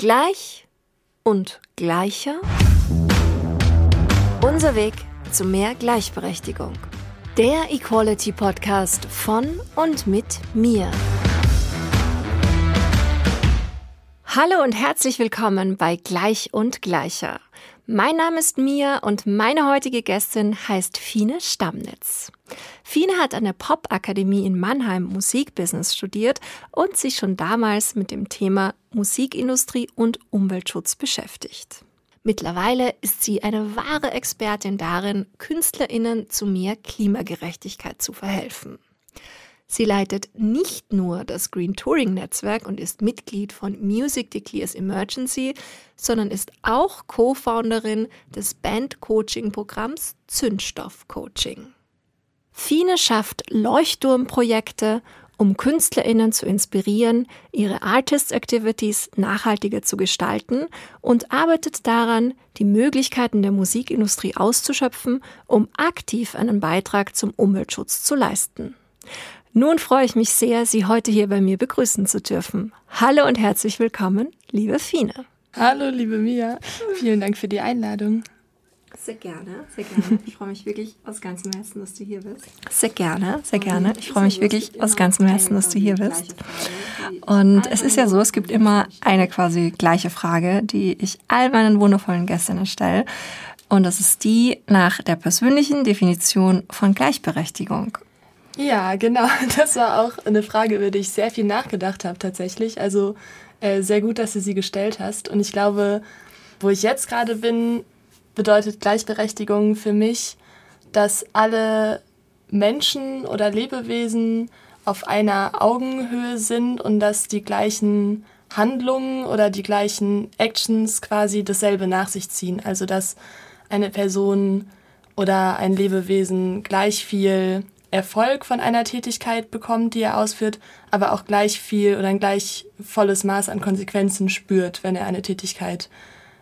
Gleich und gleicher. Unser Weg zu mehr Gleichberechtigung. Der Equality Podcast von und mit mir. Hallo und herzlich willkommen bei Gleich und Gleicher. Mein Name ist Mia und meine heutige Gästin heißt Fine Stammnitz. Fine hat an der Popakademie in Mannheim Musikbusiness studiert und sich schon damals mit dem Thema Musikindustrie und Umweltschutz beschäftigt. Mittlerweile ist sie eine wahre Expertin darin, Künstlerinnen zu mehr Klimagerechtigkeit zu verhelfen. Sie leitet nicht nur das Green Touring Netzwerk und ist Mitglied von Music Declares Emergency, sondern ist auch Co-Founderin des Band-Coaching-Programms Zündstoff Coaching. Fine schafft Leuchtturmprojekte, um KünstlerInnen zu inspirieren, ihre Artist Activities nachhaltiger zu gestalten und arbeitet daran, die Möglichkeiten der Musikindustrie auszuschöpfen, um aktiv einen Beitrag zum Umweltschutz zu leisten. Nun freue ich mich sehr, Sie heute hier bei mir begrüßen zu dürfen. Hallo und herzlich willkommen, liebe Fine. Hallo, liebe Mia. Vielen Dank für die Einladung. Sehr gerne, sehr gerne. Ich freue mich wirklich aus ganzem Herzen, dass du hier bist. Sehr gerne, sehr gerne. Ich freue mich wirklich aus ganzem Herzen, dass du hier bist. Und es ist ja so, es gibt immer eine quasi gleiche Frage, die ich all meinen wundervollen Gästinnen stelle. Und das ist die nach der persönlichen Definition von Gleichberechtigung. Ja, genau. Das war auch eine Frage, über die ich sehr viel nachgedacht habe tatsächlich. Also äh, sehr gut, dass du sie gestellt hast. Und ich glaube, wo ich jetzt gerade bin, bedeutet Gleichberechtigung für mich, dass alle Menschen oder Lebewesen auf einer Augenhöhe sind und dass die gleichen Handlungen oder die gleichen Actions quasi dasselbe nach sich ziehen. Also dass eine Person oder ein Lebewesen gleich viel Erfolg von einer Tätigkeit bekommt, die er ausführt, aber auch gleich viel oder ein gleich volles Maß an Konsequenzen spürt, wenn er eine Tätigkeit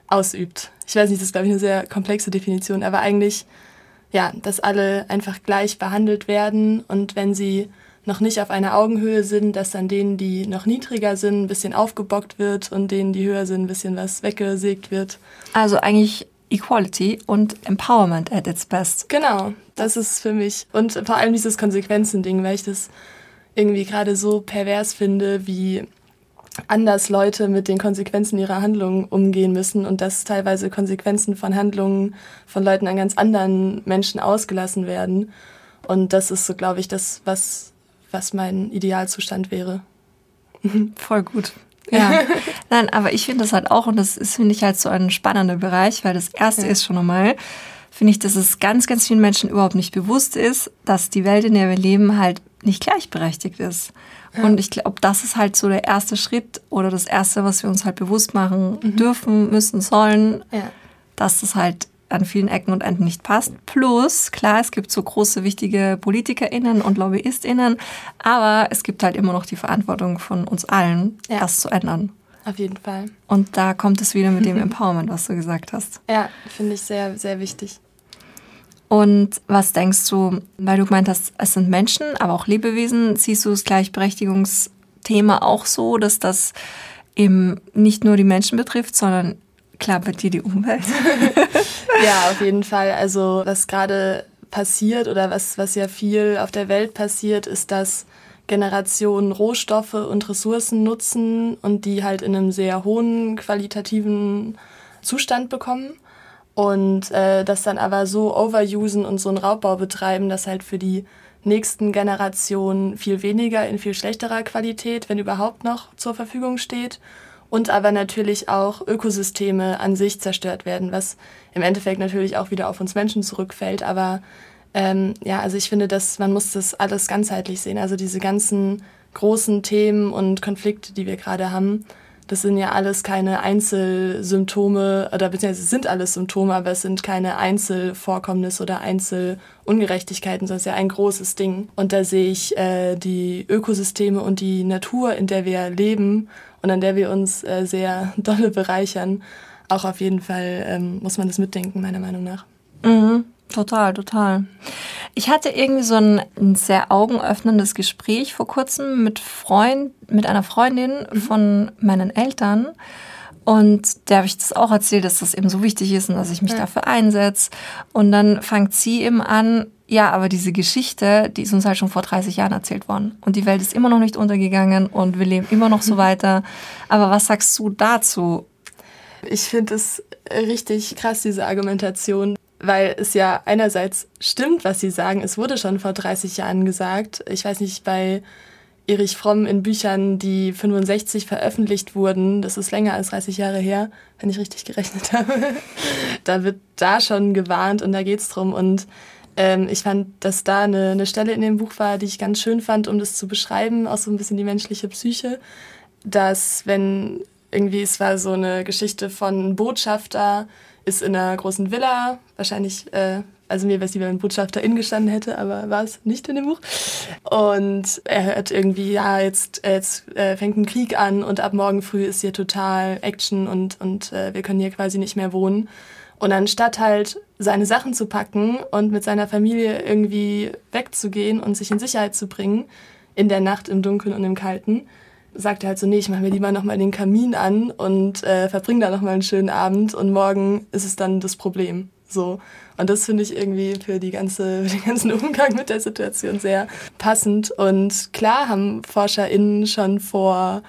ausübt. Ich weiß nicht, das ist, glaube ich, eine sehr komplexe Definition, aber eigentlich, ja, dass alle einfach gleich behandelt werden und wenn sie noch nicht auf einer Augenhöhe sind, dass dann denen, die noch niedriger sind, ein bisschen aufgebockt wird und denen, die höher sind, ein bisschen was weggesägt wird. Also eigentlich Equality und Empowerment at its best. Genau, das ist für mich. Und vor allem dieses Konsequenzen-Ding, weil ich das irgendwie gerade so pervers finde, wie anders Leute mit den Konsequenzen ihrer Handlungen umgehen müssen und dass teilweise Konsequenzen von Handlungen von Leuten an ganz anderen Menschen ausgelassen werden. Und das ist so, glaube ich, das, was, was mein Idealzustand wäre. Voll gut. Ja, nein, aber ich finde das halt auch, und das ist, finde ich, halt so ein spannender Bereich, weil das erste ja. ist schon einmal, finde ich, dass es ganz, ganz vielen Menschen überhaupt nicht bewusst ist, dass die Welt, in der wir leben, halt nicht gleichberechtigt ist. Ja. Und ich glaube, das ist halt so der erste Schritt oder das erste, was wir uns halt bewusst machen mhm. dürfen, müssen, sollen, ja. dass das halt an vielen Ecken und Enden nicht passt. Plus, klar, es gibt so große, wichtige PolitikerInnen und LobbyistInnen, aber es gibt halt immer noch die Verantwortung von uns allen, ja. das zu ändern. Auf jeden Fall. Und da kommt es wieder mit dem Empowerment, was du gesagt hast. Ja, finde ich sehr, sehr wichtig. Und was denkst du, weil du gemeint hast, es sind Menschen, aber auch Lebewesen, siehst du das Gleichberechtigungsthema auch so, dass das eben nicht nur die Menschen betrifft, sondern klappert dir die Umwelt? ja, auf jeden Fall. Also was gerade passiert oder was, was ja viel auf der Welt passiert, ist, dass Generationen Rohstoffe und Ressourcen nutzen und die halt in einem sehr hohen qualitativen Zustand bekommen und äh, das dann aber so overusen und so einen Raubbau betreiben, dass halt für die nächsten Generationen viel weniger in viel schlechterer Qualität, wenn überhaupt noch zur Verfügung steht und aber natürlich auch Ökosysteme an sich zerstört werden, was im Endeffekt natürlich auch wieder auf uns Menschen zurückfällt. Aber ähm, ja, also ich finde, dass man muss das alles ganzheitlich sehen. Also diese ganzen großen Themen und Konflikte, die wir gerade haben, das sind ja alles keine Einzelsymptome oder beziehungsweise sind alles Symptome, aber es sind keine Einzelvorkommnisse oder Einzelungerechtigkeiten, sondern es ist ja ein großes Ding. Und da sehe ich äh, die Ökosysteme und die Natur, in der wir leben und an der wir uns äh, sehr dolle bereichern, auch auf jeden Fall ähm, muss man das mitdenken, meiner Meinung nach. Mhm. Total, total. Ich hatte irgendwie so ein, ein, sehr augenöffnendes Gespräch vor kurzem mit Freund, mit einer Freundin mhm. von meinen Eltern. Und der habe ich das auch erzählt, dass das eben so wichtig ist und dass ich mich ja. dafür einsetze. Und dann fängt sie eben an, ja, aber diese Geschichte, die ist uns halt schon vor 30 Jahren erzählt worden. Und die Welt ist immer noch nicht untergegangen und wir leben immer noch so weiter. Aber was sagst du dazu? Ich finde es richtig krass, diese Argumentation, weil es ja einerseits stimmt, was sie sagen. Es wurde schon vor 30 Jahren gesagt. Ich weiß nicht, bei Erich Fromm in Büchern, die 65 veröffentlicht wurden, das ist länger als 30 Jahre her, wenn ich richtig gerechnet habe, da wird da schon gewarnt und da geht es drum. Und ähm, ich fand, dass da eine, eine Stelle in dem Buch war, die ich ganz schön fand, um das zu beschreiben, auch so ein bisschen die menschliche Psyche, dass wenn irgendwie, es war so eine Geschichte von Botschafter, ist in einer großen Villa, wahrscheinlich, äh, also mir wäre es lieber, wenn Botschafterin gestanden hätte, aber war es nicht in dem Buch. Und er hört irgendwie, ja, jetzt, jetzt äh, fängt ein Krieg an und ab morgen früh ist hier total Action und, und äh, wir können hier quasi nicht mehr wohnen. Und anstatt halt seine Sachen zu packen und mit seiner Familie irgendwie wegzugehen und sich in Sicherheit zu bringen, in der Nacht, im Dunkeln und im Kalten, sagt er halt so, nee, ich mache mir lieber nochmal den Kamin an und äh, verbringe da nochmal einen schönen Abend und morgen ist es dann das Problem. So. Und das finde ich irgendwie für, die ganze, für den ganzen Umgang mit der Situation sehr passend. Und klar haben ForscherInnen schon vor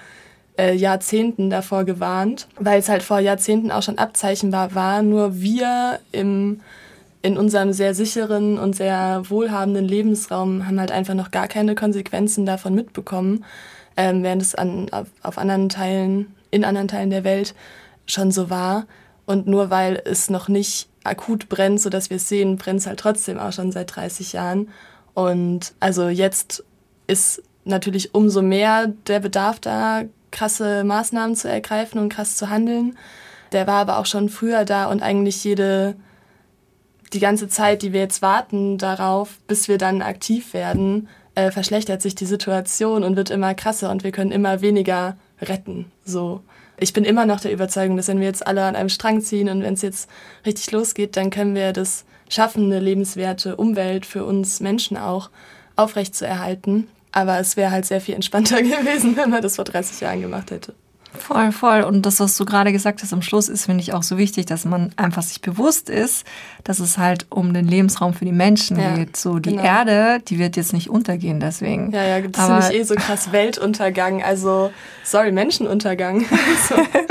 äh, Jahrzehnten davor gewarnt, weil es halt vor Jahrzehnten auch schon abzeichnbar war. Nur wir im, in unserem sehr sicheren und sehr wohlhabenden Lebensraum haben halt einfach noch gar keine Konsequenzen davon mitbekommen ähm, während es an, auf, anderen Teilen, in anderen Teilen der Welt schon so war. Und nur weil es noch nicht akut brennt, sodass wir es sehen, brennt es halt trotzdem auch schon seit 30 Jahren. Und also jetzt ist natürlich umso mehr der Bedarf da, krasse Maßnahmen zu ergreifen und krass zu handeln. Der war aber auch schon früher da und eigentlich jede, die ganze Zeit, die wir jetzt warten darauf, bis wir dann aktiv werden, äh, verschlechtert sich die Situation und wird immer krasser und wir können immer weniger retten. So. Ich bin immer noch der Überzeugung, dass wenn wir jetzt alle an einem Strang ziehen und wenn es jetzt richtig losgeht, dann können wir das schaffen, eine lebenswerte Umwelt für uns Menschen auch aufrechtzuerhalten. Aber es wäre halt sehr viel entspannter gewesen, wenn man das vor 30 Jahren gemacht hätte. Voll, voll. Und das, was du gerade gesagt hast am Schluss, ist, finde ich, auch so wichtig, dass man einfach sich bewusst ist, dass es halt um den Lebensraum für die Menschen ja, geht. So, die genau. Erde, die wird jetzt nicht untergehen, deswegen. Ja, ja, das finde ich eh so krass Weltuntergang. Also, sorry, Menschenuntergang.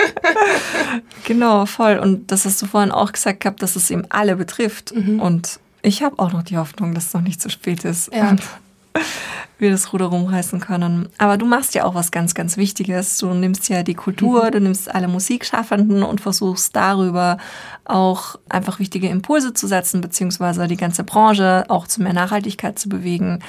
genau, voll. Und das hast du vorhin auch gesagt gehabt, dass es eben alle betrifft. Mhm. Und ich habe auch noch die Hoffnung, dass es noch nicht zu spät ist. Ja. Und wir das Ruder rumreißen können. Aber du machst ja auch was ganz, ganz Wichtiges. Du nimmst ja die Kultur, mhm. du nimmst alle Musikschaffenden und versuchst darüber auch einfach wichtige Impulse zu setzen, beziehungsweise die ganze Branche auch zu mehr Nachhaltigkeit zu bewegen.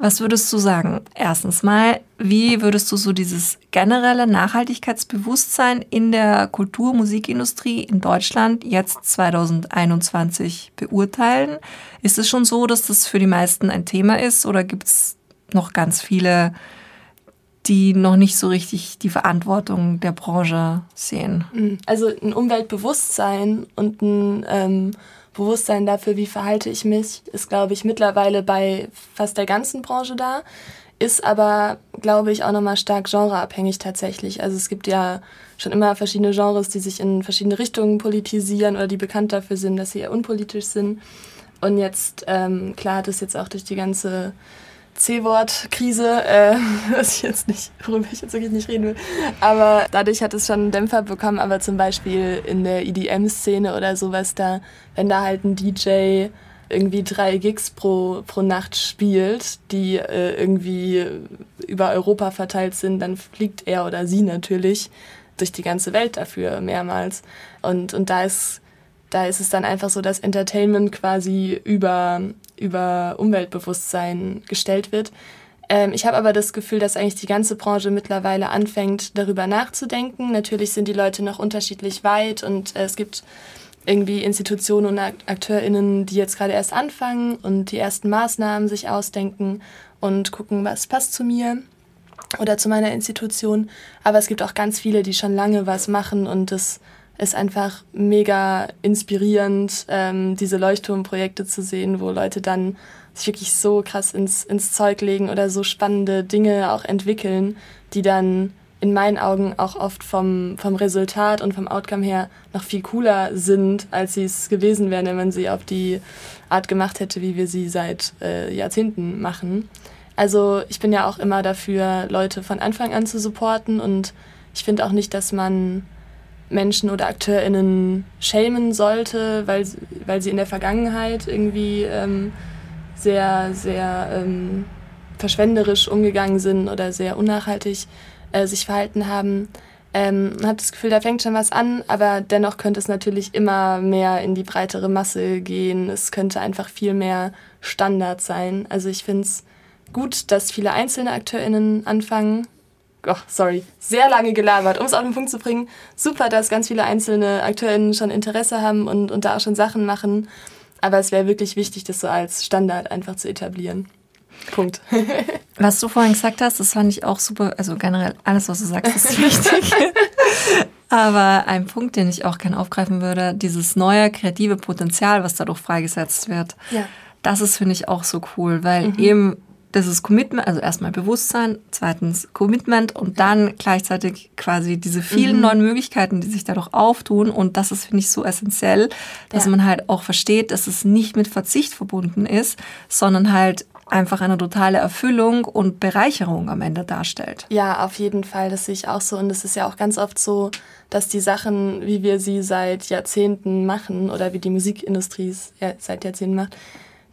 Was würdest du sagen? Erstens mal, wie würdest du so dieses generelle Nachhaltigkeitsbewusstsein in der Kultur-, Musikindustrie in Deutschland jetzt 2021 beurteilen? Ist es schon so, dass das für die meisten ein Thema ist oder gibt es noch ganz viele, die noch nicht so richtig die Verantwortung der Branche sehen. Mhm. Also ein Umweltbewusstsein und ein ähm, Bewusstsein dafür, wie verhalte ich mich, ist, glaube ich, mittlerweile bei fast der ganzen Branche da. Ist aber, glaube ich, auch nochmal stark genreabhängig tatsächlich. Also es gibt ja schon immer verschiedene Genres, die sich in verschiedene Richtungen politisieren oder die bekannt dafür sind, dass sie eher unpolitisch sind. Und jetzt, ähm, klar hat es jetzt auch durch die ganze C-Wort-Krise, äh, was ich jetzt nicht, worüber ich jetzt wirklich nicht reden will. Aber dadurch hat es schon einen Dämpfer bekommen, aber zum Beispiel in der EDM-Szene oder sowas, da, wenn da halt ein DJ irgendwie drei Gigs pro, pro Nacht spielt, die äh, irgendwie über Europa verteilt sind, dann fliegt er oder sie natürlich durch die ganze Welt dafür mehrmals. Und, und da ist da ist es dann einfach so, dass Entertainment quasi über, über Umweltbewusstsein gestellt wird. Ähm, ich habe aber das Gefühl, dass eigentlich die ganze Branche mittlerweile anfängt, darüber nachzudenken. Natürlich sind die Leute noch unterschiedlich weit und äh, es gibt irgendwie Institutionen und AkteurInnen, die jetzt gerade erst anfangen und die ersten Maßnahmen sich ausdenken und gucken, was passt zu mir oder zu meiner Institution. Aber es gibt auch ganz viele, die schon lange was machen und das ist einfach mega inspirierend, ähm, diese Leuchtturmprojekte zu sehen, wo Leute dann sich wirklich so krass ins, ins Zeug legen oder so spannende Dinge auch entwickeln, die dann in meinen Augen auch oft vom, vom Resultat und vom Outcome her noch viel cooler sind, als sie es gewesen wären, wenn man sie auf die Art gemacht hätte, wie wir sie seit äh, Jahrzehnten machen. Also ich bin ja auch immer dafür, Leute von Anfang an zu supporten und ich finde auch nicht, dass man Menschen oder AkteurInnen schämen sollte, weil, weil sie in der Vergangenheit irgendwie ähm, sehr, sehr ähm, verschwenderisch umgegangen sind oder sehr unnachhaltig äh, sich verhalten haben. Ähm, hat das Gefühl, da fängt schon was an, aber dennoch könnte es natürlich immer mehr in die breitere Masse gehen. Es könnte einfach viel mehr Standard sein. Also ich finde es gut, dass viele einzelne AkteurInnen anfangen. Oh, sorry, sehr lange gelabert, um es auf den Punkt zu bringen. Super, dass ganz viele einzelne AkteurInnen schon Interesse haben und, und da auch schon Sachen machen. Aber es wäre wirklich wichtig, das so als Standard einfach zu etablieren. Punkt. was du vorhin gesagt hast, das fand ich auch super. Also generell alles, was du sagst, ist wichtig. Aber ein Punkt, den ich auch gerne aufgreifen würde, dieses neue kreative Potenzial, was dadurch freigesetzt wird, ja. das ist, finde ich, auch so cool, weil mhm. eben das ist Commitment, also erstmal Bewusstsein, zweitens Commitment und dann gleichzeitig quasi diese vielen mhm. neuen Möglichkeiten, die sich dadurch auftun. Und das ist, finde ich, so essentiell, dass ja. man halt auch versteht, dass es nicht mit Verzicht verbunden ist, sondern halt einfach eine totale Erfüllung und Bereicherung am Ende darstellt. Ja, auf jeden Fall. Das sehe ich auch so. Und es ist ja auch ganz oft so, dass die Sachen, wie wir sie seit Jahrzehnten machen oder wie die Musikindustrie es seit Jahrzehnten macht,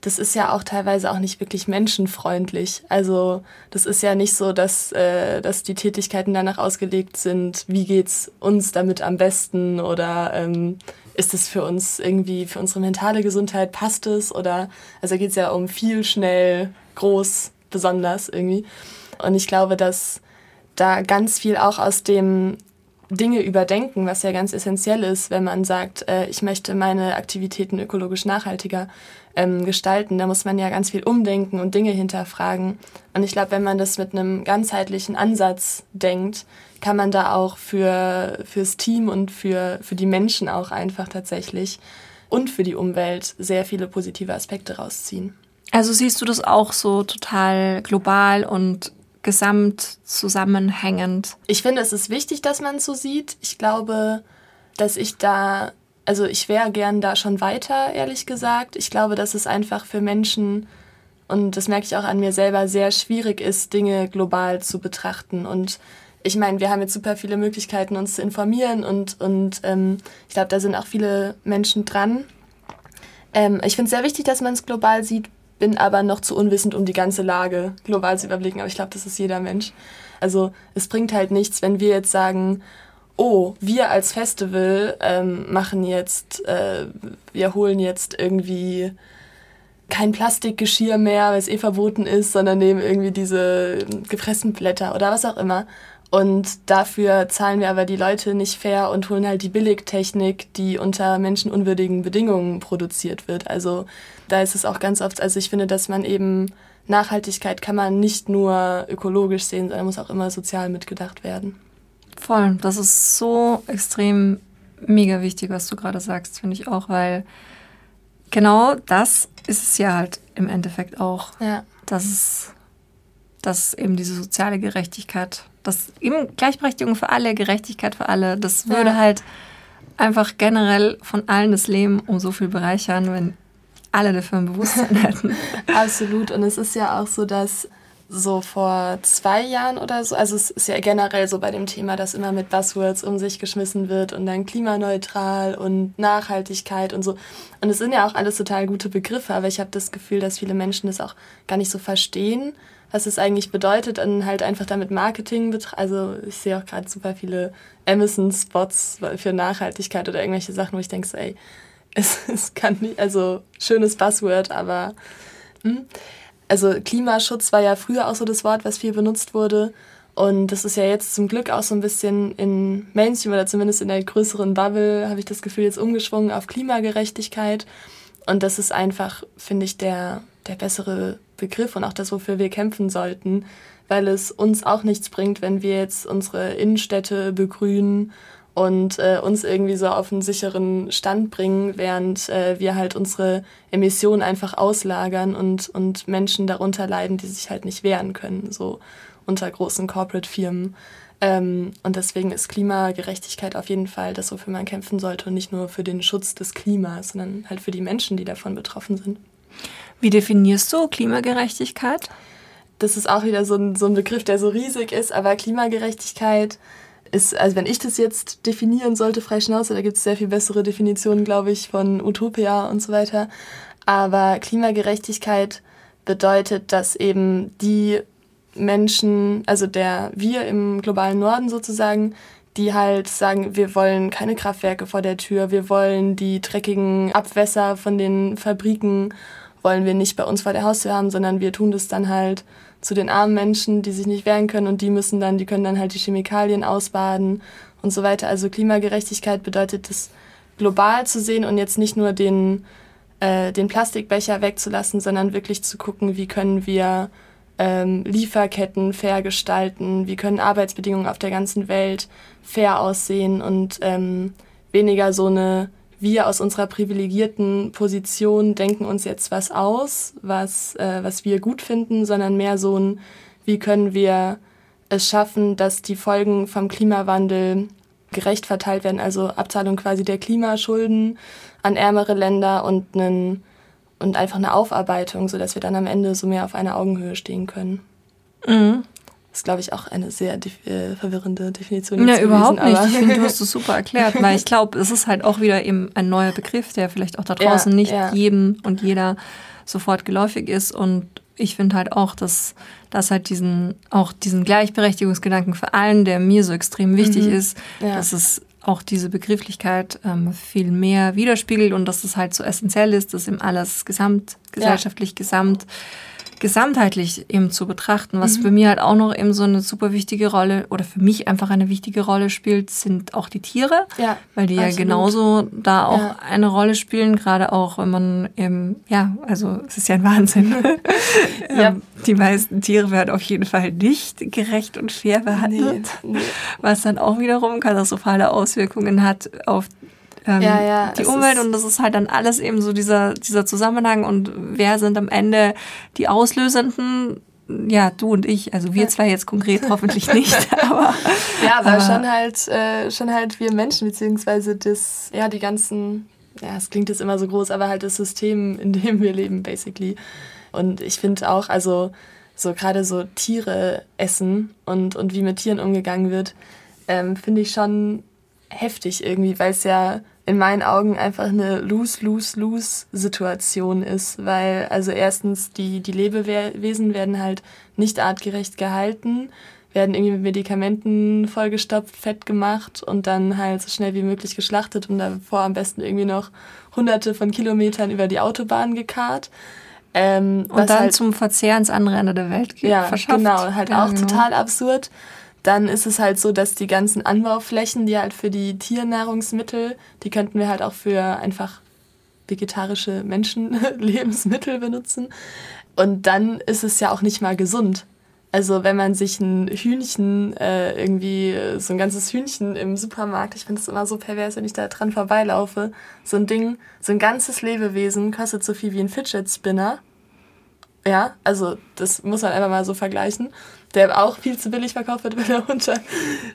das ist ja auch teilweise auch nicht wirklich menschenfreundlich. Also das ist ja nicht so, dass, äh, dass die Tätigkeiten danach ausgelegt sind, wie geht's uns damit am besten oder ähm, ist es für uns irgendwie, für unsere mentale Gesundheit, passt es oder, also geht es ja um viel, schnell, groß, besonders irgendwie. Und ich glaube, dass da ganz viel auch aus dem Dinge überdenken, was ja ganz essentiell ist, wenn man sagt, äh, ich möchte meine Aktivitäten ökologisch nachhaltiger ähm, gestalten. Da muss man ja ganz viel umdenken und Dinge hinterfragen. Und ich glaube, wenn man das mit einem ganzheitlichen Ansatz denkt, kann man da auch für fürs Team und für, für die Menschen auch einfach tatsächlich und für die Umwelt sehr viele positive Aspekte rausziehen. Also siehst du das auch so total global und gesamt zusammenhängend? Ich finde, es ist wichtig, dass man es so sieht. Ich glaube, dass ich da also ich wäre gern da schon weiter, ehrlich gesagt. Ich glaube, dass es einfach für Menschen, und das merke ich auch an mir selber, sehr schwierig ist, Dinge global zu betrachten. Und ich meine, wir haben jetzt super viele Möglichkeiten, uns zu informieren und, und ähm, ich glaube, da sind auch viele Menschen dran. Ähm, ich finde es sehr wichtig, dass man es global sieht, bin aber noch zu unwissend, um die ganze Lage global zu überblicken. Aber ich glaube, das ist jeder Mensch. Also es bringt halt nichts, wenn wir jetzt sagen, oh, wir als Festival ähm, machen jetzt, äh, wir holen jetzt irgendwie kein Plastikgeschirr mehr, weil es eh verboten ist, sondern nehmen irgendwie diese gepressten Blätter oder was auch immer. Und dafür zahlen wir aber die Leute nicht fair und holen halt die Billigtechnik, die unter menschenunwürdigen Bedingungen produziert wird. Also da ist es auch ganz oft, also ich finde, dass man eben Nachhaltigkeit kann man nicht nur ökologisch sehen, sondern muss auch immer sozial mitgedacht werden. Voll, das ist so extrem mega wichtig, was du gerade sagst, finde ich auch, weil genau das ist es ja halt im Endeffekt auch. Ja. Dass es, dass eben diese soziale Gerechtigkeit, dass eben Gleichberechtigung für alle, Gerechtigkeit für alle, das würde ja. halt einfach generell von allen das Leben um so viel bereichern, wenn alle dafür ein Bewusstsein hätten. Absolut. Und es ist ja auch so, dass so vor zwei Jahren oder so. Also es ist ja generell so bei dem Thema, dass immer mit Buzzwords um sich geschmissen wird und dann klimaneutral und Nachhaltigkeit und so. Und es sind ja auch alles total gute Begriffe, aber ich habe das Gefühl, dass viele Menschen das auch gar nicht so verstehen, was es eigentlich bedeutet und halt einfach damit Marketing. Also ich sehe auch gerade super viele Amazon-Spots für Nachhaltigkeit oder irgendwelche Sachen, wo ich denke so, ey, es, es kann nicht, also schönes Buzzword, aber... Hm also Klimaschutz war ja früher auch so das Wort, was viel benutzt wurde. Und das ist ja jetzt zum Glück auch so ein bisschen in Mainstream oder zumindest in der größeren Bubble, habe ich das Gefühl, jetzt umgeschwungen auf Klimagerechtigkeit. Und das ist einfach, finde ich, der, der bessere Begriff und auch das, wofür wir kämpfen sollten, weil es uns auch nichts bringt, wenn wir jetzt unsere Innenstädte begrünen und äh, uns irgendwie so auf einen sicheren Stand bringen, während äh, wir halt unsere Emissionen einfach auslagern und, und Menschen darunter leiden, die sich halt nicht wehren können, so unter großen Corporate-Firmen. Ähm, und deswegen ist Klimagerechtigkeit auf jeden Fall das, wofür man kämpfen sollte und nicht nur für den Schutz des Klimas, sondern halt für die Menschen, die davon betroffen sind. Wie definierst du Klimagerechtigkeit? Das ist auch wieder so ein, so ein Begriff, der so riesig ist, aber Klimagerechtigkeit ist, also wenn ich das jetzt definieren sollte, frei Schnauze, da gibt es sehr viel bessere Definitionen, glaube ich, von Utopia und so weiter. Aber Klimagerechtigkeit bedeutet, dass eben die Menschen, also der wir im globalen Norden sozusagen, die halt sagen, wir wollen keine Kraftwerke vor der Tür, wir wollen die dreckigen Abwässer von den Fabriken, wollen wir nicht bei uns vor der Haustür haben, sondern wir tun das dann halt zu den armen Menschen, die sich nicht wehren können und die müssen dann, die können dann halt die Chemikalien ausbaden und so weiter. Also Klimagerechtigkeit bedeutet das global zu sehen und jetzt nicht nur den, äh, den Plastikbecher wegzulassen, sondern wirklich zu gucken, wie können wir ähm, Lieferketten fair gestalten, wie können Arbeitsbedingungen auf der ganzen Welt fair aussehen und ähm, weniger so eine wir aus unserer privilegierten Position denken uns jetzt was aus, was, äh, was wir gut finden, sondern mehr so ein, wie können wir es schaffen, dass die Folgen vom Klimawandel gerecht verteilt werden, also Abzahlung quasi der Klimaschulden an ärmere Länder und einen und einfach eine Aufarbeitung, sodass wir dann am Ende so mehr auf einer Augenhöhe stehen können. Mhm. Das ist, glaube ich, auch eine sehr äh, verwirrende Definition. Ja, überhaupt nicht. ich finde, du hast es super erklärt, weil ich glaube, es ist halt auch wieder eben ein neuer Begriff, der vielleicht auch da draußen ja, nicht ja. jedem und jeder sofort geläufig ist. Und ich finde halt auch, dass das halt diesen, auch diesen Gleichberechtigungsgedanken für allen, der mir so extrem wichtig mhm. ist, ja. dass es auch diese Begrifflichkeit ähm, viel mehr widerspiegelt und dass es halt so essentiell ist, dass im alles gesamt, gesellschaftlich ja. gesamt gesamtheitlich eben zu betrachten. Was mhm. für mich halt auch noch eben so eine super wichtige Rolle oder für mich einfach eine wichtige Rolle spielt, sind auch die Tiere, ja, weil die absolut. ja genauso da auch ja. eine Rolle spielen, gerade auch wenn man eben, ja, also es ist ja ein Wahnsinn. ja. Ähm, die meisten Tiere werden auf jeden Fall nicht gerecht und fair behandelt, nee, nee. was dann auch wiederum katastrophale Auswirkungen hat auf ähm, ja, ja, die Umwelt und das ist halt dann alles eben so dieser, dieser Zusammenhang und wer sind am Ende die Auslösenden? Ja, du und ich. Also wir zwei jetzt konkret hoffentlich nicht, aber. Ja, aber, aber schon halt, äh, schon halt wir Menschen, beziehungsweise das, ja, die ganzen, ja, es klingt jetzt immer so groß, aber halt das System, in dem wir leben, basically. Und ich finde auch, also so gerade so Tiere essen und, und wie mit Tieren umgegangen wird, ähm, finde ich schon heftig irgendwie, weil es ja in meinen Augen einfach eine Lose-Lose-Lose-Situation ist, weil also erstens die, die Lebewesen werden halt nicht artgerecht gehalten, werden irgendwie mit Medikamenten vollgestopft, fett gemacht und dann halt so schnell wie möglich geschlachtet und davor am besten irgendwie noch hunderte von Kilometern über die Autobahn gekarrt. Ähm, und dann halt, zum Verzehr ins andere Ende der Welt ja, verschafft. Genau, halt ja, auch genau. total absurd. Dann ist es halt so, dass die ganzen Anbauflächen, die halt für die Tiernahrungsmittel, die könnten wir halt auch für einfach vegetarische Menschenlebensmittel benutzen. Und dann ist es ja auch nicht mal gesund. Also wenn man sich ein Hühnchen, äh, irgendwie so ein ganzes Hühnchen im Supermarkt, ich finde es immer so pervers, wenn ich da dran vorbeilaufe, so ein Ding, so ein ganzes Lebewesen kostet so viel wie ein Fidget Spinner. Ja, also das muss man einfach mal so vergleichen der auch viel zu billig verkauft wird, weil er unter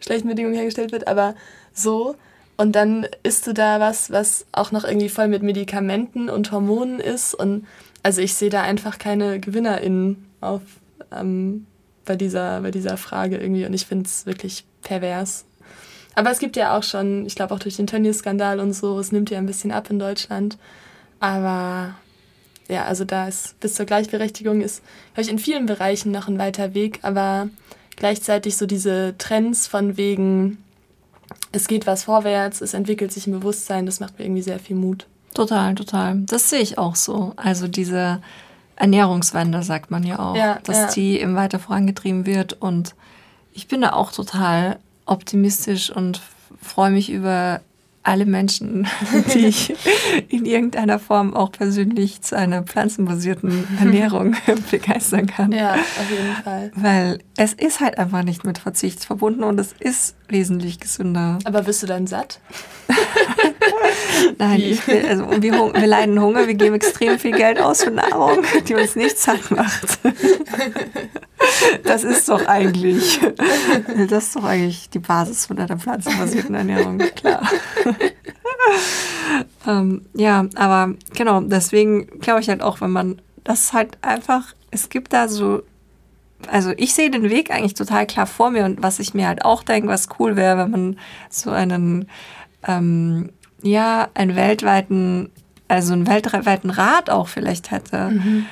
schlechten Bedingungen hergestellt wird, aber so. Und dann isst du da was, was auch noch irgendwie voll mit Medikamenten und Hormonen ist. Und also ich sehe da einfach keine GewinnerInnen auf, ähm, bei, dieser, bei dieser Frage irgendwie. Und ich finde es wirklich pervers. Aber es gibt ja auch schon, ich glaube auch durch den Tönnies-Skandal und so, es nimmt ja ein bisschen ab in Deutschland. Aber ja, also da ist bis zur Gleichberechtigung ist, glaube ich, in vielen Bereichen noch ein weiter Weg, aber gleichzeitig so diese Trends von wegen, es geht was vorwärts, es entwickelt sich ein Bewusstsein, das macht mir irgendwie sehr viel Mut. Total, total. Das sehe ich auch so. Also diese Ernährungswende, sagt man ja auch, ja, dass ja. die eben weiter vorangetrieben wird. Und ich bin da auch total optimistisch und freue mich über alle Menschen, die ich in irgendeiner Form auch persönlich zu einer pflanzenbasierten Ernährung begeistern kann. Ja, auf jeden Fall. Weil es ist halt einfach nicht mit Verzicht verbunden und es ist wesentlich gesünder. Aber bist du dann satt? Nein, ich will, also wir, wir leiden Hunger, wir geben extrem viel Geld aus für Nahrung, die uns nicht satt macht. das ist doch eigentlich, das ist doch eigentlich die Basis von einer pflanzenbasierten Ernährung, klar. ähm, ja, aber genau, deswegen glaube ich halt auch, wenn man das halt einfach, es gibt da so, also ich sehe den Weg eigentlich total klar vor mir und was ich mir halt auch denke, was cool wäre, wenn man so einen, ähm, ja, einen weltweiten, also einen weltweiten Rat auch vielleicht hätte. Mhm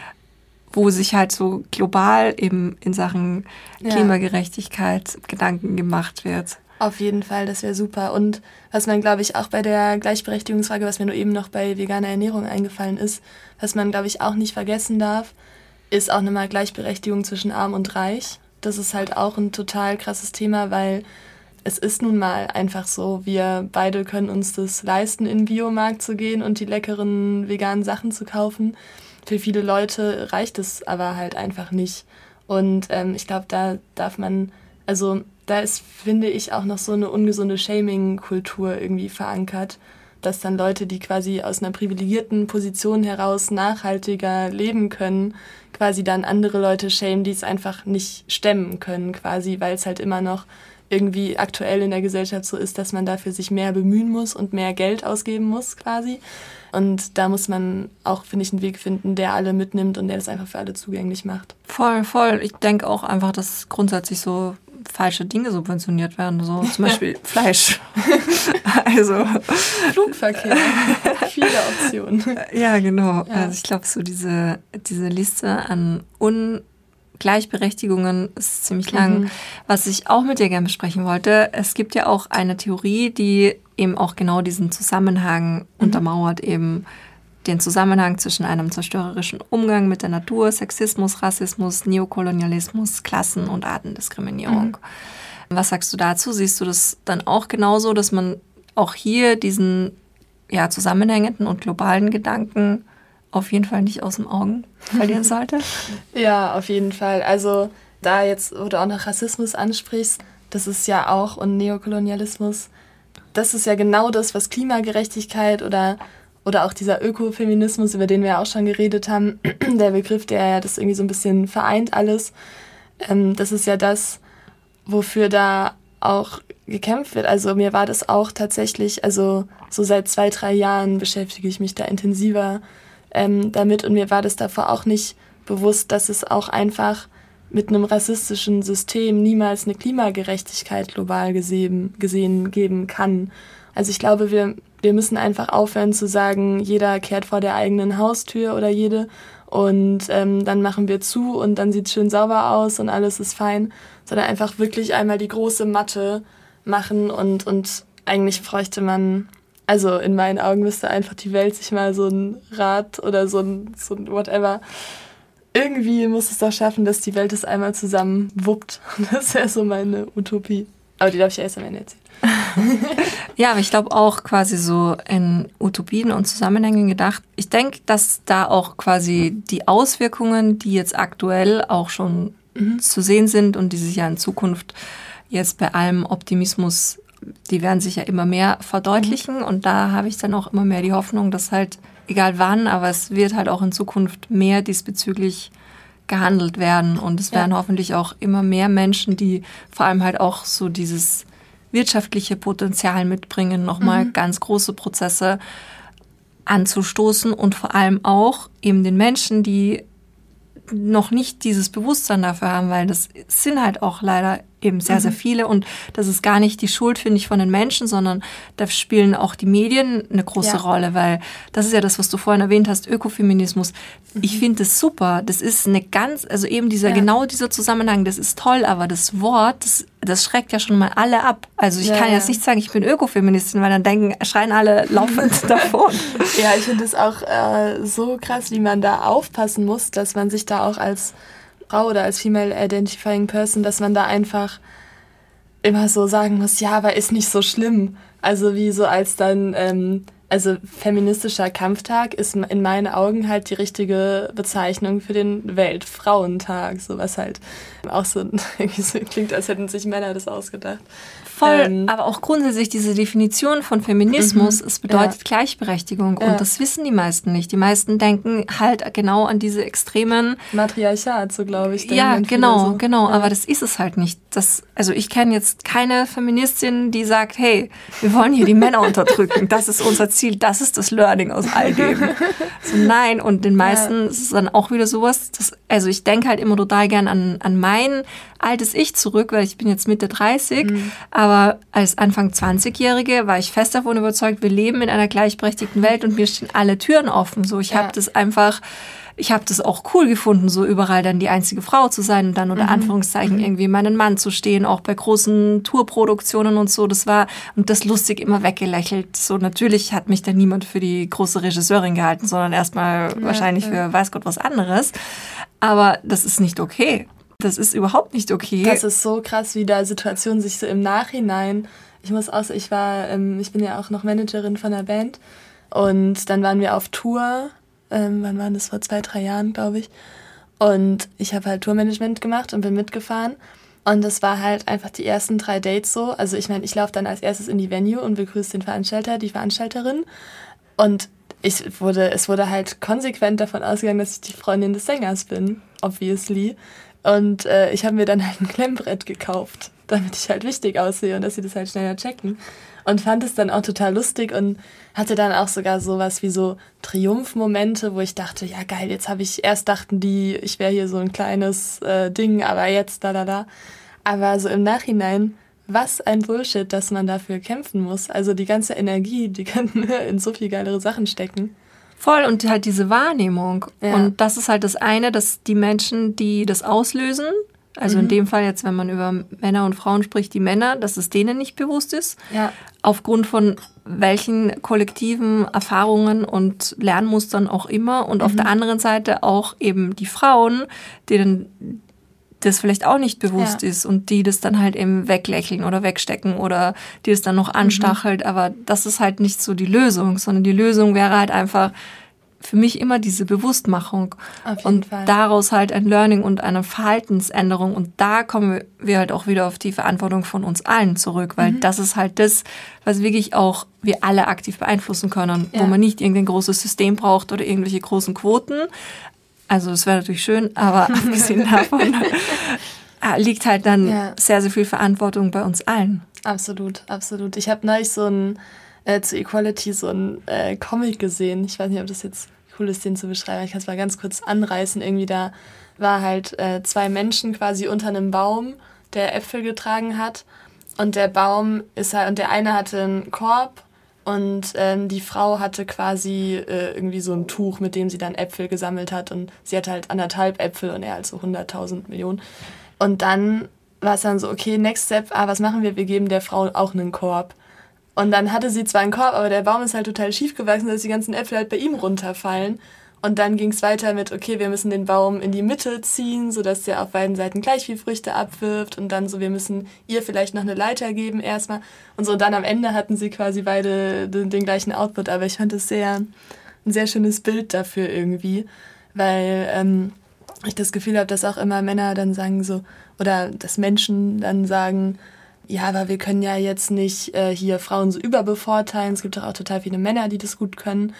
wo sich halt so global eben in Sachen Klimagerechtigkeit ja. Gedanken gemacht wird. Auf jeden Fall, das wäre super. Und was man, glaube ich, auch bei der Gleichberechtigungsfrage, was mir nur eben noch bei veganer Ernährung eingefallen ist, was man, glaube ich, auch nicht vergessen darf, ist auch nochmal Gleichberechtigung zwischen Arm und Reich. Das ist halt auch ein total krasses Thema, weil es ist nun mal einfach so, wir beide können uns das leisten, in den Biomarkt zu gehen und die leckeren veganen Sachen zu kaufen. Für viele Leute reicht es aber halt einfach nicht. Und ähm, ich glaube, da darf man, also da ist, finde ich, auch noch so eine ungesunde Shaming-Kultur irgendwie verankert, dass dann Leute, die quasi aus einer privilegierten Position heraus nachhaltiger leben können, quasi dann andere Leute schämen, die es einfach nicht stemmen können, quasi, weil es halt immer noch irgendwie aktuell in der Gesellschaft so ist, dass man dafür sich mehr bemühen muss und mehr Geld ausgeben muss, quasi. Und da muss man auch, finde ich, einen Weg finden, der alle mitnimmt und der das einfach für alle zugänglich macht. Voll, voll. Ich denke auch einfach, dass grundsätzlich so falsche Dinge subventioniert werden, so zum Beispiel Fleisch. also Flugverkehr, viele Optionen. Ja, genau. Ja. Also ich glaube, so diese, diese Liste an Ungleichberechtigungen ist ziemlich lang. Mhm. Was ich auch mit dir gerne besprechen wollte, es gibt ja auch eine Theorie, die eben auch genau diesen Zusammenhang mhm. untermauert, eben den Zusammenhang zwischen einem zerstörerischen Umgang mit der Natur, Sexismus, Rassismus, Neokolonialismus, Klassen- und Artendiskriminierung. Mhm. Was sagst du dazu? Siehst du das dann auch genauso, dass man auch hier diesen ja, zusammenhängenden und globalen Gedanken auf jeden Fall nicht aus dem Augen verlieren sollte? ja, auf jeden Fall. Also da jetzt, wo du auch noch Rassismus ansprichst, das ist ja auch und Neokolonialismus, das ist ja genau das, was Klimagerechtigkeit oder oder auch dieser Ökofeminismus, über den wir ja auch schon geredet haben, der Begriff, der ja das irgendwie so ein bisschen vereint alles, ähm, das ist ja das, wofür da auch gekämpft wird. Also mir war das auch tatsächlich, also so seit zwei, drei Jahren beschäftige ich mich da intensiver ähm, damit und mir war das davor auch nicht bewusst, dass es auch einfach mit einem rassistischen System niemals eine Klimagerechtigkeit global gesehen, gesehen geben kann. Also ich glaube, wir wir müssen einfach aufhören zu sagen, jeder kehrt vor der eigenen Haustür oder jede und ähm, dann machen wir zu und dann sieht es schön sauber aus und alles ist fein, sondern einfach wirklich einmal die große Matte machen und, und eigentlich bräuchte man, also in meinen Augen müsste einfach die Welt sich mal so ein Rad oder so ein, so ein whatever, irgendwie muss es doch schaffen, dass die Welt es einmal zusammen wuppt. Das wäre so meine Utopie. Aber die darf ich ja erst am Ende erzählen. ja, aber ich glaube auch quasi so in Utopien und Zusammenhängen gedacht. Ich denke, dass da auch quasi die Auswirkungen, die jetzt aktuell auch schon mhm. zu sehen sind und die sich ja in Zukunft jetzt bei allem Optimismus, die werden sich ja immer mehr verdeutlichen. Mhm. Und da habe ich dann auch immer mehr die Hoffnung, dass halt, egal wann, aber es wird halt auch in Zukunft mehr diesbezüglich gehandelt werden. Und es werden hoffentlich auch immer mehr Menschen, die vor allem halt auch so dieses wirtschaftliche Potenzial mitbringen, nochmal mhm. ganz große Prozesse anzustoßen und vor allem auch eben den Menschen, die noch nicht dieses Bewusstsein dafür haben, weil das sind halt auch leider eben sehr, mhm. sehr viele. Und das ist gar nicht die Schuld, finde ich, von den Menschen, sondern da spielen auch die Medien eine große ja. Rolle, weil das ist ja das, was du vorhin erwähnt hast, Ökofeminismus. Mhm. Ich finde das super. Das ist eine ganz, also eben dieser, ja. genau dieser Zusammenhang, das ist toll, aber das Wort, das, das schreckt ja schon mal alle ab. Also ich ja, kann jetzt nicht sagen, ich bin Ökofeministin, weil dann denken, schreien alle laufend davon. Ja, ich finde es auch äh, so krass, wie man da aufpassen muss, dass man sich da auch als Frau oder als Female Identifying Person, dass man da einfach immer so sagen muss, ja, aber ist nicht so schlimm. Also wie so als dann ähm, also feministischer Kampftag ist in meinen Augen halt die richtige Bezeichnung für den Weltfrauentag, so was halt auch so, so klingt, als hätten sich Männer das ausgedacht. Voll, ähm, aber auch grundsätzlich diese Definition von Feminismus, mhm, es bedeutet ja. Gleichberechtigung ja. und das wissen die meisten nicht. Die meisten denken halt genau an diese extremen Matriarchat, so glaube ich. Ja, genau, so. genau, ja. aber das ist es halt nicht. Das, also ich kenne jetzt keine Feministin, die sagt, hey, wir wollen hier die Männer unterdrücken, das ist unser Ziel, das ist das Learning aus all dem. so, nein, und den meisten ist es dann auch wieder sowas, das, also ich denke halt immer total gern an, an mein altes Ich zurück, weil ich bin jetzt Mitte 30, mhm. aber als Anfang 20-Jährige war ich fest davon überzeugt, wir leben in einer gleichberechtigten Welt und mir stehen alle Türen offen. So, ich ja. habe das einfach ich habe das auch cool gefunden, so überall dann die einzige Frau zu sein und dann unter mhm. Anführungszeichen mhm. irgendwie meinen Mann zu stehen, auch bei großen Tourproduktionen und so. Das war und das lustig immer weggelächelt. So natürlich hat mich da niemand für die große Regisseurin gehalten, sondern erstmal ja, wahrscheinlich ja. für weiß Gott was anderes. Aber das ist nicht okay. Das ist überhaupt nicht okay. Das ist so krass, wie da Situationen sich so im Nachhinein. Ich muss aus, ich war, ähm, ich bin ja auch noch Managerin von der Band und dann waren wir auf Tour. Ähm, wann waren das? Vor zwei, drei Jahren, glaube ich. Und ich habe halt Tourmanagement gemacht und bin mitgefahren. Und das war halt einfach die ersten drei Dates so. Also ich meine, ich laufe dann als erstes in die Venue und begrüße den Veranstalter, die Veranstalterin. Und ich wurde, es wurde halt konsequent davon ausgegangen, dass ich die Freundin des Sängers bin, obviously. Und äh, ich habe mir dann halt ein Klemmbrett gekauft, damit ich halt wichtig aussehe und dass sie das halt schneller checken. Und fand es dann auch total lustig und hatte dann auch sogar sowas wie so Triumphmomente, wo ich dachte, ja geil, jetzt habe ich, erst dachten die, ich wäre hier so ein kleines äh, Ding, aber jetzt da, da, da. Aber so im Nachhinein, was ein Bullshit, dass man dafür kämpfen muss. Also die ganze Energie, die könnten in so viel geilere Sachen stecken. Voll und halt diese Wahrnehmung. Ja. Und das ist halt das eine, dass die Menschen, die das auslösen, also mhm. in dem Fall jetzt, wenn man über Männer und Frauen spricht, die Männer, dass es denen nicht bewusst ist. Ja. Aufgrund von welchen kollektiven Erfahrungen und Lernmustern auch immer. Und mhm. auf der anderen Seite auch eben die Frauen, denen das vielleicht auch nicht bewusst ja. ist und die das dann halt eben weglächeln oder wegstecken oder die das dann noch anstachelt. Mhm. Aber das ist halt nicht so die Lösung, sondern die Lösung wäre halt einfach für mich immer diese Bewusstmachung und Fall. daraus halt ein Learning und eine Verhaltensänderung. Und da kommen wir halt auch wieder auf die Verantwortung von uns allen zurück, weil mhm. das ist halt das, was wirklich auch wir alle aktiv beeinflussen können, ja. wo man nicht irgendein großes System braucht oder irgendwelche großen Quoten, also das wäre natürlich schön, aber abgesehen davon äh, liegt halt dann ja. sehr, sehr viel Verantwortung bei uns allen. Absolut, absolut. Ich habe neulich so ein äh, zu Equality so ein äh, Comic gesehen. Ich weiß nicht, ob das jetzt cool ist, den zu beschreiben. Ich kann es mal ganz kurz anreißen. Irgendwie da war halt äh, zwei Menschen quasi unter einem Baum, der Äpfel getragen hat. Und der Baum ist halt, und der eine hatte einen Korb und ähm, die Frau hatte quasi äh, irgendwie so ein Tuch, mit dem sie dann Äpfel gesammelt hat. Und sie hatte halt anderthalb Äpfel und er halt so 100.000 Millionen. Und dann war es dann so, okay, next step, ah, was machen wir? Wir geben der Frau auch einen Korb. Und dann hatte sie zwar einen Korb, aber der Baum ist halt total schief gewachsen, dass die ganzen Äpfel halt bei ihm runterfallen. Und dann ging es weiter mit, okay, wir müssen den Baum in die Mitte ziehen, sodass der auf beiden Seiten gleich viel Früchte abwirft. Und dann so, wir müssen ihr vielleicht noch eine Leiter geben erstmal. Und so, und dann am Ende hatten sie quasi beide den, den gleichen Output. Aber ich fand es sehr, ein sehr schönes Bild dafür irgendwie, weil ähm, ich das Gefühl habe, dass auch immer Männer dann sagen so, oder dass Menschen dann sagen, ja, aber wir können ja jetzt nicht äh, hier Frauen so überbevorteilen. Es gibt doch auch total viele Männer, die das gut können.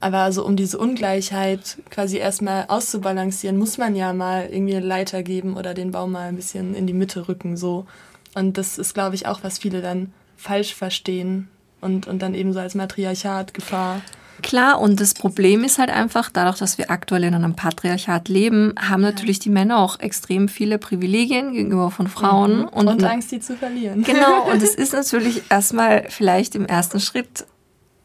Aber also um diese Ungleichheit quasi erstmal auszubalancieren, muss man ja mal irgendwie eine Leiter geben oder den Baum mal ein bisschen in die Mitte rücken so. Und das ist, glaube ich, auch, was viele dann falsch verstehen und, und dann eben so als Matriarchat Gefahr. Klar, und das Problem ist halt einfach, dadurch, dass wir aktuell in einem Patriarchat leben, haben natürlich die Männer auch extrem viele Privilegien gegenüber von Frauen. Mhm. Und, und Angst, die zu verlieren. Genau, und es ist natürlich erstmal vielleicht im ersten Schritt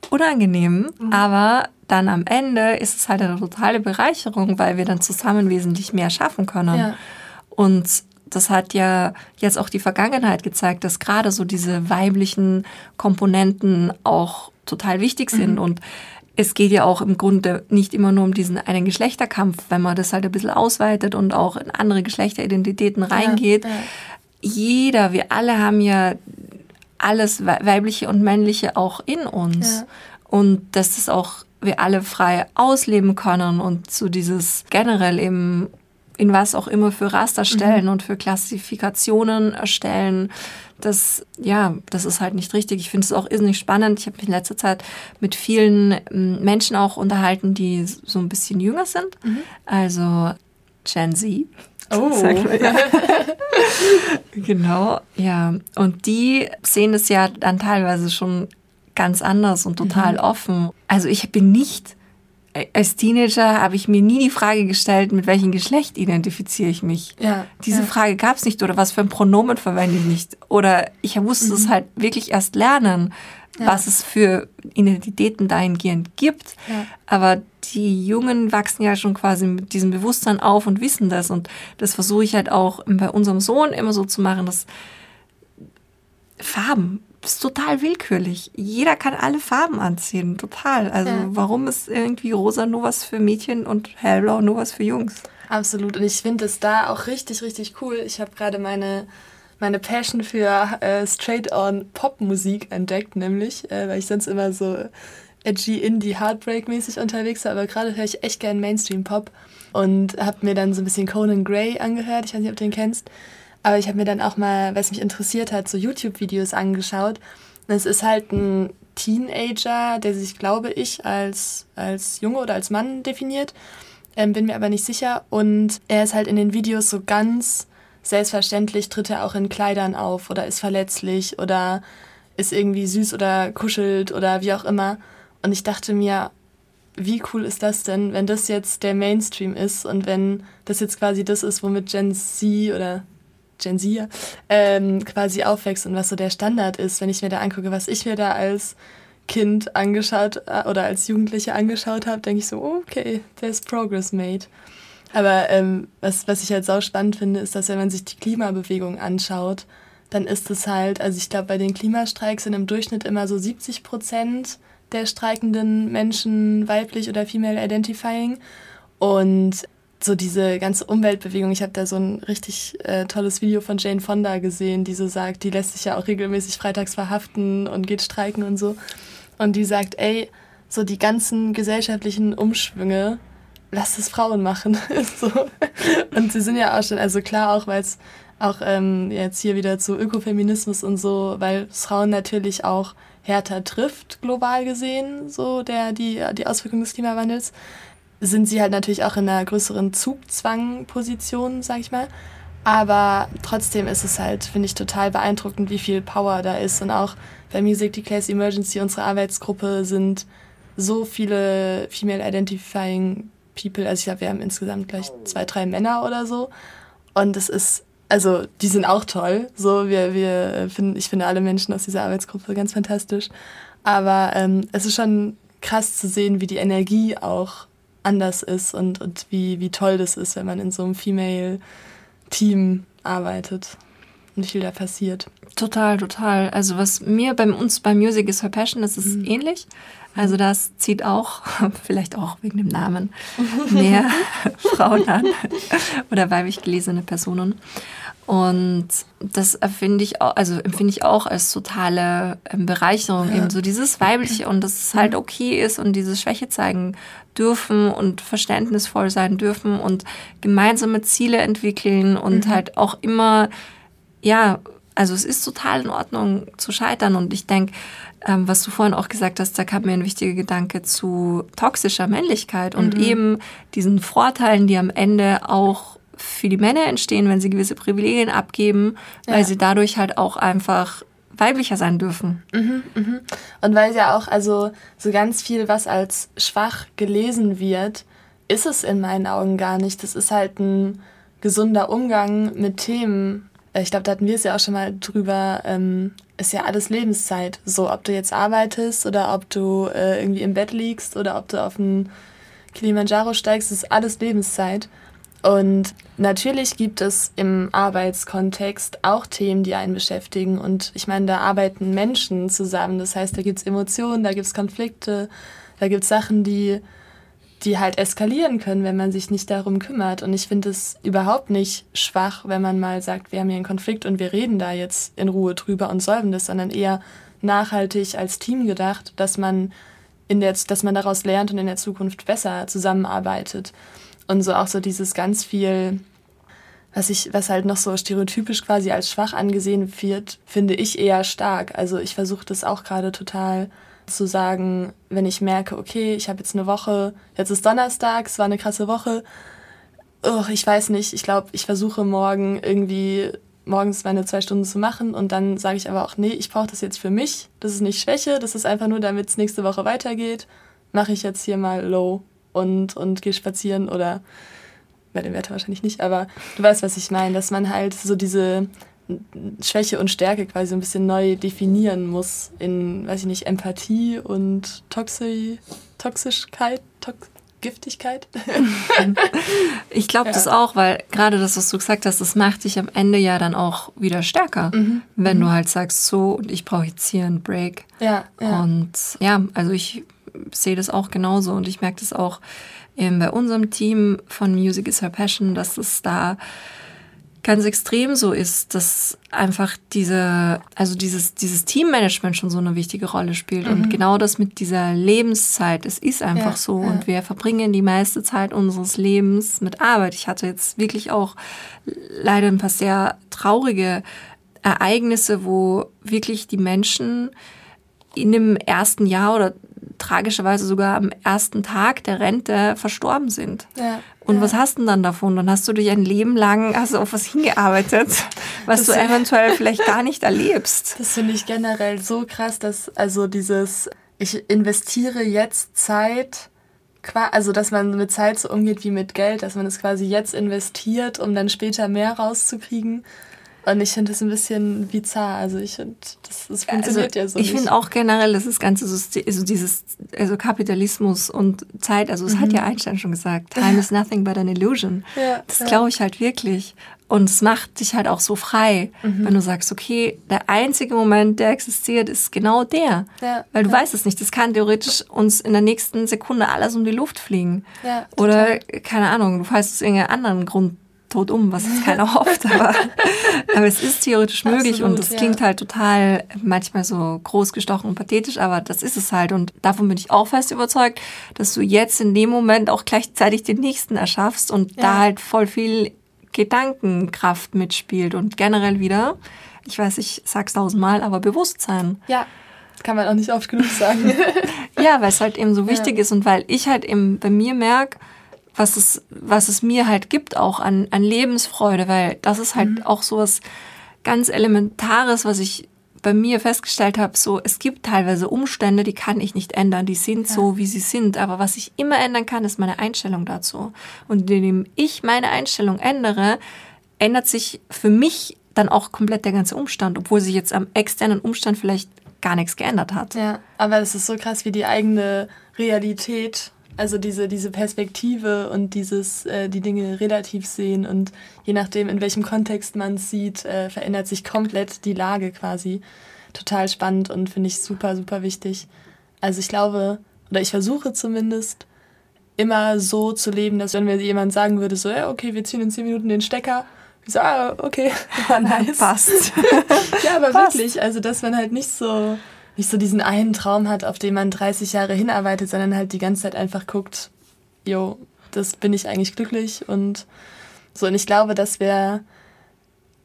unangenehm, mhm. aber dann am Ende ist es halt eine totale Bereicherung, weil wir dann zusammen wesentlich mehr schaffen können. Ja. Und das hat ja jetzt auch die Vergangenheit gezeigt, dass gerade so diese weiblichen Komponenten auch total wichtig sind. Mhm. Und es geht ja auch im Grunde nicht immer nur um diesen einen Geschlechterkampf, wenn man das halt ein bisschen ausweitet und auch in andere Geschlechteridentitäten reingeht. Ja, ja. Jeder, wir alle haben ja alles Weibliche und Männliche auch in uns. Ja. und dass das auch wir alle frei ausleben können und so dieses generell eben in was auch immer für Raster stellen mhm. und für Klassifikationen erstellen. Das, ja, das ist halt nicht richtig. Ich finde es auch irrsinnig spannend. Ich habe mich in letzter Zeit mit vielen ähm, Menschen auch unterhalten, die so ein bisschen jünger sind. Mhm. Also Gen Z. Oh. Ja. genau, ja. Und die sehen es ja dann teilweise schon ganz anders und total mhm. offen. Also ich bin nicht, äh, als Teenager habe ich mir nie die Frage gestellt, mit welchem Geschlecht identifiziere ich mich. Ja, Diese ja. Frage gab es nicht oder was für ein Pronomen verwende ich nicht. Oder ich musste mhm. es halt wirklich erst lernen, ja. was es für Identitäten dahingehend gibt. Aber die Jungen wachsen ja schon quasi mit diesem Bewusstsein auf und wissen das. Und das versuche ich halt auch bei unserem Sohn immer so zu machen, dass Farben ist total willkürlich. Jeder kann alle Farben anziehen, total. Also ja. warum ist irgendwie rosa nur was für Mädchen und hellblau nur was für Jungs? Absolut. Und ich finde es da auch richtig, richtig cool. Ich habe gerade meine, meine Passion für äh, Straight-on-Pop-Musik entdeckt, nämlich, äh, weil ich sonst immer so edgy, indie, Heartbreak-mäßig unterwegs war. Aber gerade höre ich echt gern Mainstream-Pop und habe mir dann so ein bisschen Conan Gray angehört. Ich weiß nicht, ob du den kennst. Aber ich habe mir dann auch mal, was mich interessiert hat, so YouTube-Videos angeschaut. Und es ist halt ein Teenager, der sich, glaube ich, als, als Junge oder als Mann definiert. Ähm, bin mir aber nicht sicher. Und er ist halt in den Videos so ganz selbstverständlich, tritt er auch in Kleidern auf oder ist verletzlich oder ist irgendwie süß oder kuschelt oder wie auch immer. Und ich dachte mir, wie cool ist das denn, wenn das jetzt der Mainstream ist und wenn das jetzt quasi das ist, womit Gen Z oder Gen Z ähm, quasi aufwächst und was so der Standard ist, wenn ich mir da angucke, was ich mir da als Kind angeschaut äh, oder als Jugendliche angeschaut habe, denke ich so, okay, there's progress made. Aber ähm, was, was ich halt sau spannend finde, ist, dass wenn man sich die Klimabewegung anschaut, dann ist es halt, also ich glaube, bei den Klimastreiks sind im Durchschnitt immer so 70 Prozent der streikenden Menschen weiblich oder female identifying. Und so diese ganze Umweltbewegung. Ich habe da so ein richtig äh, tolles Video von Jane Fonda gesehen, die so sagt, die lässt sich ja auch regelmäßig freitags verhaften und geht streiken und so. Und die sagt, ey, so die ganzen gesellschaftlichen Umschwünge, lass es Frauen machen. so. Und sie sind ja auch schon, also klar auch, weil es auch ähm, jetzt hier wieder zu Ökofeminismus und so, weil Frauen natürlich auch härter trifft, global gesehen, so der, die, die Auswirkungen des Klimawandels sind sie halt natürlich auch in einer größeren Zugzwangposition, sag ich mal. Aber trotzdem ist es halt, finde ich, total beeindruckend, wie viel Power da ist. Und auch bei Music Declares Emergency, unsere Arbeitsgruppe, sind so viele Female Identifying People. Also ich glaube, wir haben insgesamt gleich zwei, drei Männer oder so. Und es ist, also die sind auch toll. So, wir, wir finden, ich finde alle Menschen aus dieser Arbeitsgruppe ganz fantastisch. Aber ähm, es ist schon krass zu sehen, wie die Energie auch anders ist und, und wie, wie toll das ist, wenn man in so einem Female-Team arbeitet und wie viel da passiert. Total, total. Also was mir bei uns bei Music is Her Passion, das ist mhm. ähnlich. Also das zieht auch, vielleicht auch wegen dem Namen, mehr Frauen an oder weiblich gelesene Personen. Und das empfinde ich auch, also empfinde ich auch als totale ähm, Bereicherung, ja. eben so dieses Weibliche und dass es halt okay ist und diese Schwäche zeigen dürfen und verständnisvoll sein dürfen und gemeinsame Ziele entwickeln und mhm. halt auch immer, ja, also es ist total in Ordnung zu scheitern und ich denke, ähm, was du vorhin auch gesagt hast, da kam mir ein wichtiger Gedanke zu toxischer Männlichkeit und mhm. eben diesen Vorteilen, die am Ende auch für die Männer entstehen, wenn sie gewisse Privilegien abgeben, ja. weil sie dadurch halt auch einfach weiblicher sein dürfen. Mhm, mhm. Und weil ja auch, also so ganz viel, was als schwach gelesen wird, ist es in meinen Augen gar nicht. Das ist halt ein gesunder Umgang mit Themen. Äh, ich glaube, da hatten wir es ja auch schon mal drüber. Ähm, ist ja alles Lebenszeit. So, ob du jetzt arbeitest oder ob du äh, irgendwie im Bett liegst oder ob du auf einen Kilimanjaro steigst, ist alles Lebenszeit. Und natürlich gibt es im Arbeitskontext auch Themen, die einen beschäftigen. Und ich meine, da arbeiten Menschen zusammen. Das heißt, da gibt es Emotionen, da gibt es Konflikte, da gibt es Sachen, die, die halt eskalieren können, wenn man sich nicht darum kümmert. Und ich finde es überhaupt nicht schwach, wenn man mal sagt, wir haben hier einen Konflikt und wir reden da jetzt in Ruhe drüber und solven das, sondern eher nachhaltig als Team gedacht, dass man in der, dass man daraus lernt und in der Zukunft besser zusammenarbeitet. Und so auch so dieses ganz viel, was ich, was halt noch so stereotypisch quasi als schwach angesehen wird, finde ich eher stark. Also ich versuche das auch gerade total zu sagen, wenn ich merke, okay, ich habe jetzt eine Woche, jetzt ist Donnerstag, es war eine krasse Woche. Oh, ich weiß nicht, ich glaube, ich versuche morgen irgendwie morgens meine zwei Stunden zu machen und dann sage ich aber auch, nee, ich brauche das jetzt für mich. Das ist nicht Schwäche, das ist einfach nur, damit es nächste Woche weitergeht. Mache ich jetzt hier mal low und, und gehe spazieren oder bei dem Wetter wahrscheinlich nicht, aber du weißt, was ich meine, dass man halt so diese Schwäche und Stärke quasi ein bisschen neu definieren muss in, weiß ich nicht, Empathie und Toxi Toxischkeit, Tox Giftigkeit. ich glaube ja. das auch, weil gerade das, was du gesagt hast, das macht dich am Ende ja dann auch wieder stärker, mhm. wenn mhm. du halt sagst, so, und ich brauche jetzt hier einen Break. Ja, ja. Und ja, also ich sehe das auch genauso und ich merke das auch ähm, bei unserem Team von Music is Her Passion, dass es da ganz extrem so ist, dass einfach diese, also dieses, dieses Teammanagement schon so eine wichtige Rolle spielt. Mhm. Und genau das mit dieser Lebenszeit, es ist einfach ja, so. Ja. Und wir verbringen die meiste Zeit unseres Lebens mit Arbeit. Ich hatte jetzt wirklich auch leider ein paar sehr traurige Ereignisse, wo wirklich die Menschen in dem ersten Jahr oder tragischerweise sogar am ersten Tag der Rente verstorben sind. Ja. Und ja. was hast du denn dann davon? Dann hast du dich ein Leben lang du auf was hingearbeitet, was das du eventuell vielleicht gar nicht erlebst. Das finde ich generell so krass, dass also dieses, ich investiere jetzt Zeit, also dass man mit Zeit so umgeht wie mit Geld, dass man es quasi jetzt investiert, um dann später mehr rauszukriegen. Und ich finde das ein bisschen bizarr. Also ich finde, das, das funktioniert also ja so. Ich finde auch generell, dass das ganze System, also dieses, also Kapitalismus und Zeit, also es mhm. hat ja Einstein schon gesagt, time is nothing but an illusion. Ja, das ja. glaube ich halt wirklich. Und es macht dich halt auch so frei, mhm. wenn du sagst, okay, der einzige Moment, der existiert, ist genau der. Ja, Weil du ja. weißt es nicht. Das kann theoretisch uns in der nächsten Sekunde alles um die Luft fliegen. Ja, Oder, keine Ahnung, du fällst aus irgendeinem anderen Grund tot um, was jetzt keiner hofft, aber, aber es ist theoretisch möglich Absolut, und es ja. klingt halt total manchmal so großgestochen und pathetisch, aber das ist es halt und davon bin ich auch fest überzeugt, dass du jetzt in dem Moment auch gleichzeitig den nächsten erschaffst und ja. da halt voll viel Gedankenkraft mitspielt und generell wieder, ich weiß, ich sag's tausendmal, aber Bewusstsein. Ja, kann man auch nicht oft genug sagen. ja, weil es halt eben so wichtig ja. ist und weil ich halt eben bei mir merke, was es, was es mir halt gibt, auch an, an Lebensfreude, weil das ist halt mhm. auch so was ganz Elementares, was ich bei mir festgestellt habe, so es gibt teilweise Umstände, die kann ich nicht ändern, die sind ja. so, wie sie sind, aber was ich immer ändern kann, ist meine Einstellung dazu. Und indem ich meine Einstellung ändere, ändert sich für mich dann auch komplett der ganze Umstand, obwohl sich jetzt am externen Umstand vielleicht gar nichts geändert hat. Ja, aber es ist so krass, wie die eigene Realität also diese, diese Perspektive und dieses, äh, die Dinge relativ sehen und je nachdem, in welchem Kontext man es sieht, äh, verändert sich komplett die Lage quasi. Total spannend und finde ich super, super wichtig. Also ich glaube, oder ich versuche zumindest, immer so zu leben, dass wenn mir jemand sagen würde, so, ja, okay, wir ziehen in zehn Minuten den Stecker, ich so, ah, okay, war nice. Passt. ja, aber Passt. wirklich, also dass man halt nicht so nicht so diesen einen Traum hat, auf den man 30 Jahre hinarbeitet, sondern halt die ganze Zeit einfach guckt, jo, das bin ich eigentlich glücklich und so. Und ich glaube, dass wir,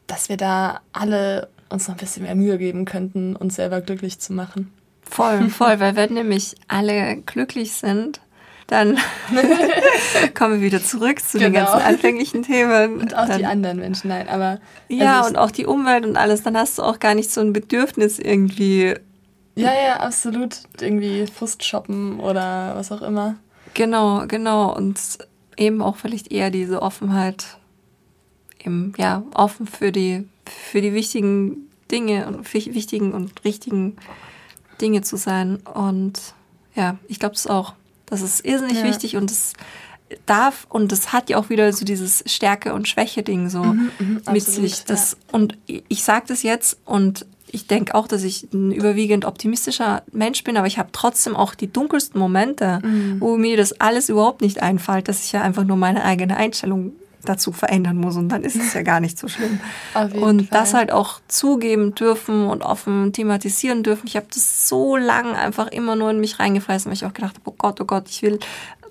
dass wir da alle uns noch ein bisschen mehr Mühe geben könnten, uns selber glücklich zu machen. Voll, voll, weil wenn nämlich alle glücklich sind, dann kommen wir wieder zurück zu genau. den ganzen anfänglichen Themen. Und auch dann, die anderen Menschen, nein, aber. Ja, also und auch die Umwelt und alles, dann hast du auch gar nicht so ein Bedürfnis irgendwie ja, ja, absolut. Irgendwie Frust shoppen oder was auch immer. Genau, genau. Und eben auch vielleicht eher diese Offenheit, eben, ja, offen für die, für die wichtigen Dinge und wichtigen und richtigen Dinge zu sein. Und ja, ich glaube es auch. Das ist irrsinnig ja. wichtig und es darf und es hat ja auch wieder so dieses Stärke- und Schwäche-Ding so mhm, mhm mit sich. Das, ja. Und ich sage das jetzt und ich denke auch, dass ich ein überwiegend optimistischer Mensch bin, aber ich habe trotzdem auch die dunkelsten Momente, mhm. wo mir das alles überhaupt nicht einfällt, dass ich ja einfach nur meine eigene Einstellung dazu verändern muss und dann ist es ja gar nicht so schlimm. und Fall. das halt auch zugeben dürfen und offen thematisieren dürfen. Ich habe das so lange einfach immer nur in mich reingefressen, weil ich auch gedacht habe, oh Gott, oh Gott, ich will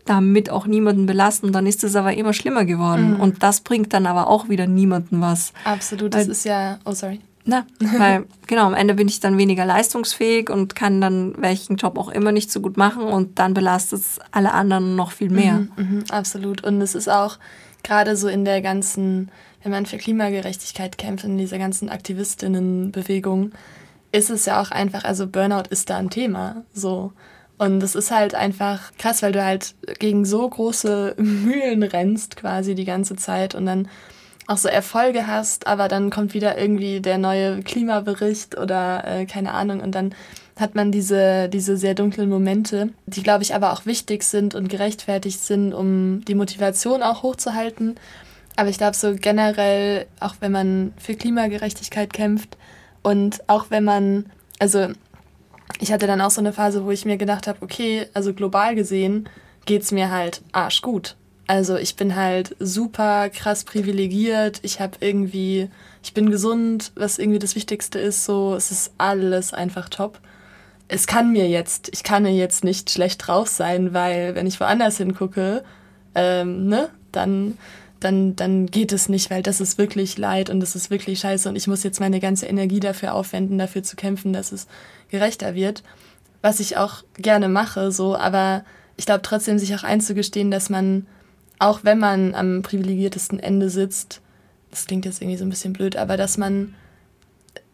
damit auch niemanden belasten. Und dann ist es aber immer schlimmer geworden. Mhm. Und das bringt dann aber auch wieder niemanden was. Absolut, das weil, ist ja, oh sorry. Na, weil genau, am Ende bin ich dann weniger leistungsfähig und kann dann welchen Job auch immer nicht so gut machen und dann belastet es alle anderen noch viel mehr. Mhm, mh, absolut. Und es ist auch gerade so in der ganzen, wenn man für Klimagerechtigkeit kämpft, in dieser ganzen Aktivistinnenbewegung, ist es ja auch einfach, also Burnout ist da ein Thema. So. Und das ist halt einfach krass, weil du halt gegen so große Mühlen rennst quasi die ganze Zeit und dann auch so Erfolge hast, aber dann kommt wieder irgendwie der neue Klimabericht oder äh, keine Ahnung und dann hat man diese, diese sehr dunklen Momente, die, glaube ich, aber auch wichtig sind und gerechtfertigt sind, um die Motivation auch hochzuhalten. Aber ich glaube, so generell, auch wenn man für Klimagerechtigkeit kämpft und auch wenn man, also ich hatte dann auch so eine Phase, wo ich mir gedacht habe, okay, also global gesehen geht's mir halt arschgut. Also ich bin halt super krass privilegiert. Ich habe irgendwie, ich bin gesund, was irgendwie das Wichtigste ist. So, es ist alles einfach top. Es kann mir jetzt, ich kann jetzt nicht schlecht drauf sein, weil wenn ich woanders hingucke, ähm, ne, dann dann, dann geht es nicht, weil das ist wirklich Leid und das ist wirklich scheiße und ich muss jetzt meine ganze Energie dafür aufwenden, dafür zu kämpfen, dass es gerechter wird. Was ich auch gerne mache, so, aber ich glaube trotzdem, sich auch einzugestehen, dass man, auch wenn man am privilegiertesten Ende sitzt, das klingt jetzt irgendwie so ein bisschen blöd, aber dass man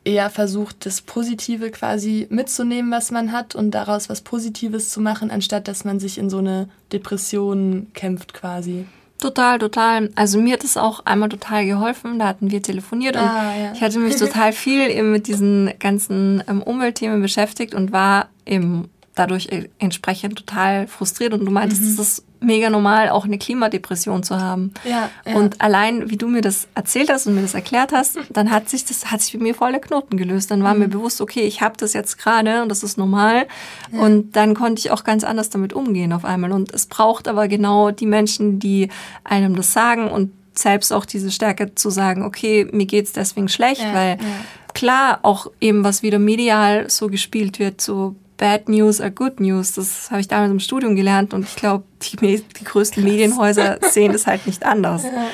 eher versucht, das Positive quasi mitzunehmen, was man hat und daraus was Positives zu machen, anstatt dass man sich in so eine Depression kämpft quasi. Total, total. Also mir hat es auch einmal total geholfen. Da hatten wir telefoniert und ah, ja. ich hatte mich total viel eben mit diesen ganzen ähm, Umweltthemen beschäftigt und war eben dadurch e-, entsprechend total frustriert. Und du meintest, mhm. es ist mega normal, auch eine Klimadepression zu haben. Ja, ja, Und allein, wie du mir das erzählt hast und mir das erklärt hast, dann hat sich das hat sich für mir voll der Knoten gelöst. Dann war mhm. mir bewusst, okay, ich habe das jetzt gerade und das ist normal. Ja. Und dann konnte ich auch ganz anders damit umgehen auf einmal. Und es braucht aber genau die Menschen, die einem das sagen und selbst auch diese Stärke zu sagen, okay, mir geht's deswegen schlecht, weil klar auch eben was wieder medial so gespielt wird, so Bad News are Good News. Das habe ich damals im Studium gelernt und ich glaube, die, die größten Krass. Medienhäuser sehen das halt nicht anders. Ja.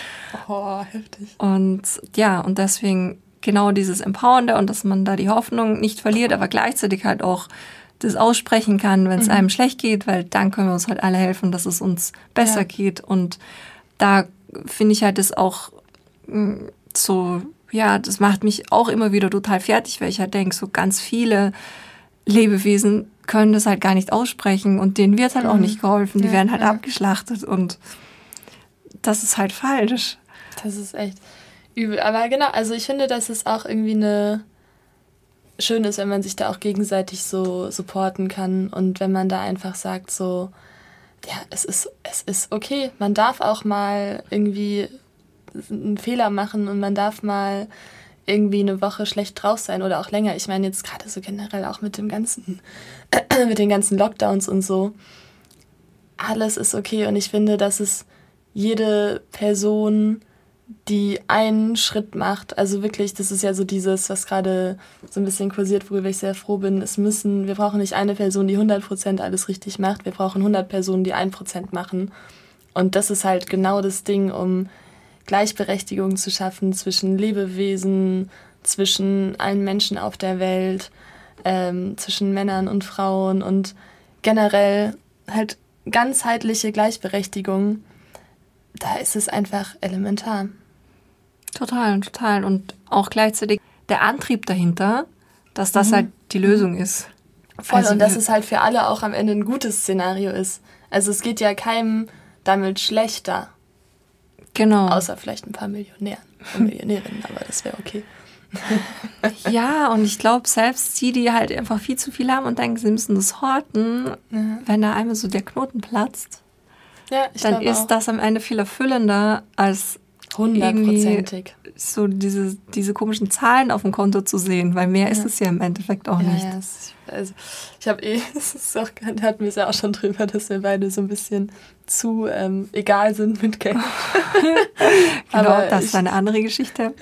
Oh, heftig. Und ja, und deswegen genau dieses Empowernde und dass man da die Hoffnung nicht verliert, aber gleichzeitig halt auch das aussprechen kann, wenn es mhm. einem schlecht geht, weil dann können wir uns halt alle helfen, dass es uns besser ja. geht. Und da finde ich halt das auch mm, so, ja, das macht mich auch immer wieder total fertig, weil ich halt denke, so ganz viele Lebewesen können das halt gar nicht aussprechen und denen wird halt mhm. auch nicht geholfen. Die ja, werden halt ja. abgeschlachtet und das ist halt falsch. Das ist echt übel. Aber genau, also ich finde, dass es auch irgendwie eine schön ist, wenn man sich da auch gegenseitig so supporten kann und wenn man da einfach sagt so, ja, es ist, es ist okay. Man darf auch mal irgendwie einen Fehler machen und man darf mal irgendwie eine Woche schlecht drauf sein oder auch länger. Ich meine jetzt gerade so generell auch mit dem ganzen, mit den ganzen Lockdowns und so. Alles ist okay und ich finde, dass es jede Person, die einen Schritt macht, also wirklich, das ist ja so dieses, was gerade so ein bisschen kursiert, worüber ich sehr froh bin, es müssen, wir brauchen nicht eine Person, die 100% alles richtig macht, wir brauchen 100 Personen, die 1% machen. Und das ist halt genau das Ding, um Gleichberechtigung zu schaffen zwischen Lebewesen, zwischen allen Menschen auf der Welt, ähm, zwischen Männern und Frauen und generell halt ganzheitliche Gleichberechtigung, da ist es einfach elementar. Total, total. Und auch gleichzeitig der Antrieb dahinter, dass das mhm. halt die Lösung ist. Voll, also, und dass es halt für alle auch am Ende ein gutes Szenario ist. Also es geht ja keinem damit schlechter. Genau. Außer vielleicht ein paar Millionären und Millionärinnen, aber das wäre okay. ja, und ich glaube, selbst die, die halt einfach viel zu viel haben und denken, sie müssen das horten, ja. wenn da einmal so der Knoten platzt, ja, dann ist auch. das am Ende viel erfüllender, als irgendwie so diese, diese komischen Zahlen auf dem Konto zu sehen, weil mehr ja. ist es ja im Endeffekt auch ja, nicht. Ja, also ich habe eh, es ist auch, hatten wir es ja auch schon drüber, dass wir beide so ein bisschen zu ähm, egal sind mit Geld. genau, Aber das ist eine andere Geschichte.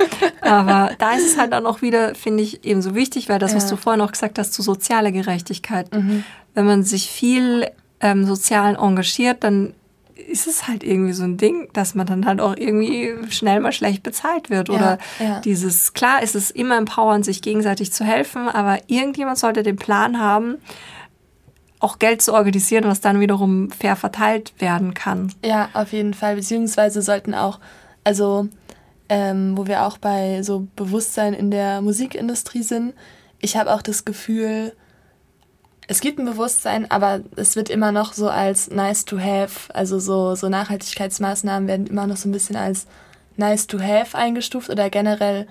Aber da ist es halt auch noch wieder, finde ich, eben so wichtig, weil das, was du vorhin auch gesagt hast, zu sozialer Gerechtigkeit. Mhm. Wenn man sich viel ähm, sozial engagiert, dann ist es halt irgendwie so ein Ding, dass man dann halt auch irgendwie schnell mal schlecht bezahlt wird. Ja, Oder ja. dieses, klar ist es immer empowernd, sich gegenseitig zu helfen, aber irgendjemand sollte den Plan haben, auch Geld zu organisieren, was dann wiederum fair verteilt werden kann. Ja, auf jeden Fall. Beziehungsweise sollten auch, also ähm, wo wir auch bei so Bewusstsein in der Musikindustrie sind, ich habe auch das Gefühl, es gibt ein Bewusstsein, aber es wird immer noch so als nice to have, also so, so Nachhaltigkeitsmaßnahmen werden immer noch so ein bisschen als nice to have eingestuft oder generell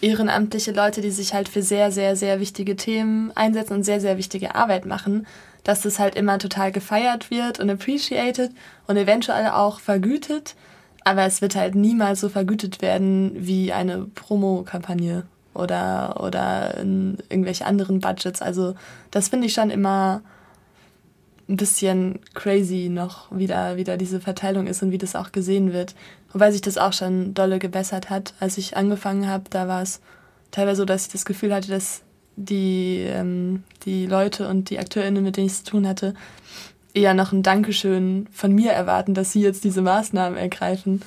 ehrenamtliche Leute, die sich halt für sehr, sehr, sehr wichtige Themen einsetzen und sehr, sehr wichtige Arbeit machen, dass das halt immer total gefeiert wird und appreciated und eventuell auch vergütet, aber es wird halt niemals so vergütet werden wie eine Promo-Kampagne oder, oder in irgendwelche anderen Budgets. Also das finde ich schon immer ein bisschen crazy noch, wie da, wie da diese Verteilung ist und wie das auch gesehen wird. Wobei sich das auch schon dolle gebessert hat. Als ich angefangen habe, da war es teilweise so, dass ich das Gefühl hatte, dass die, ähm, die Leute und die AkteurInnen, mit denen ich es zu tun hatte, eher noch ein Dankeschön von mir erwarten, dass sie jetzt diese Maßnahmen ergreifen.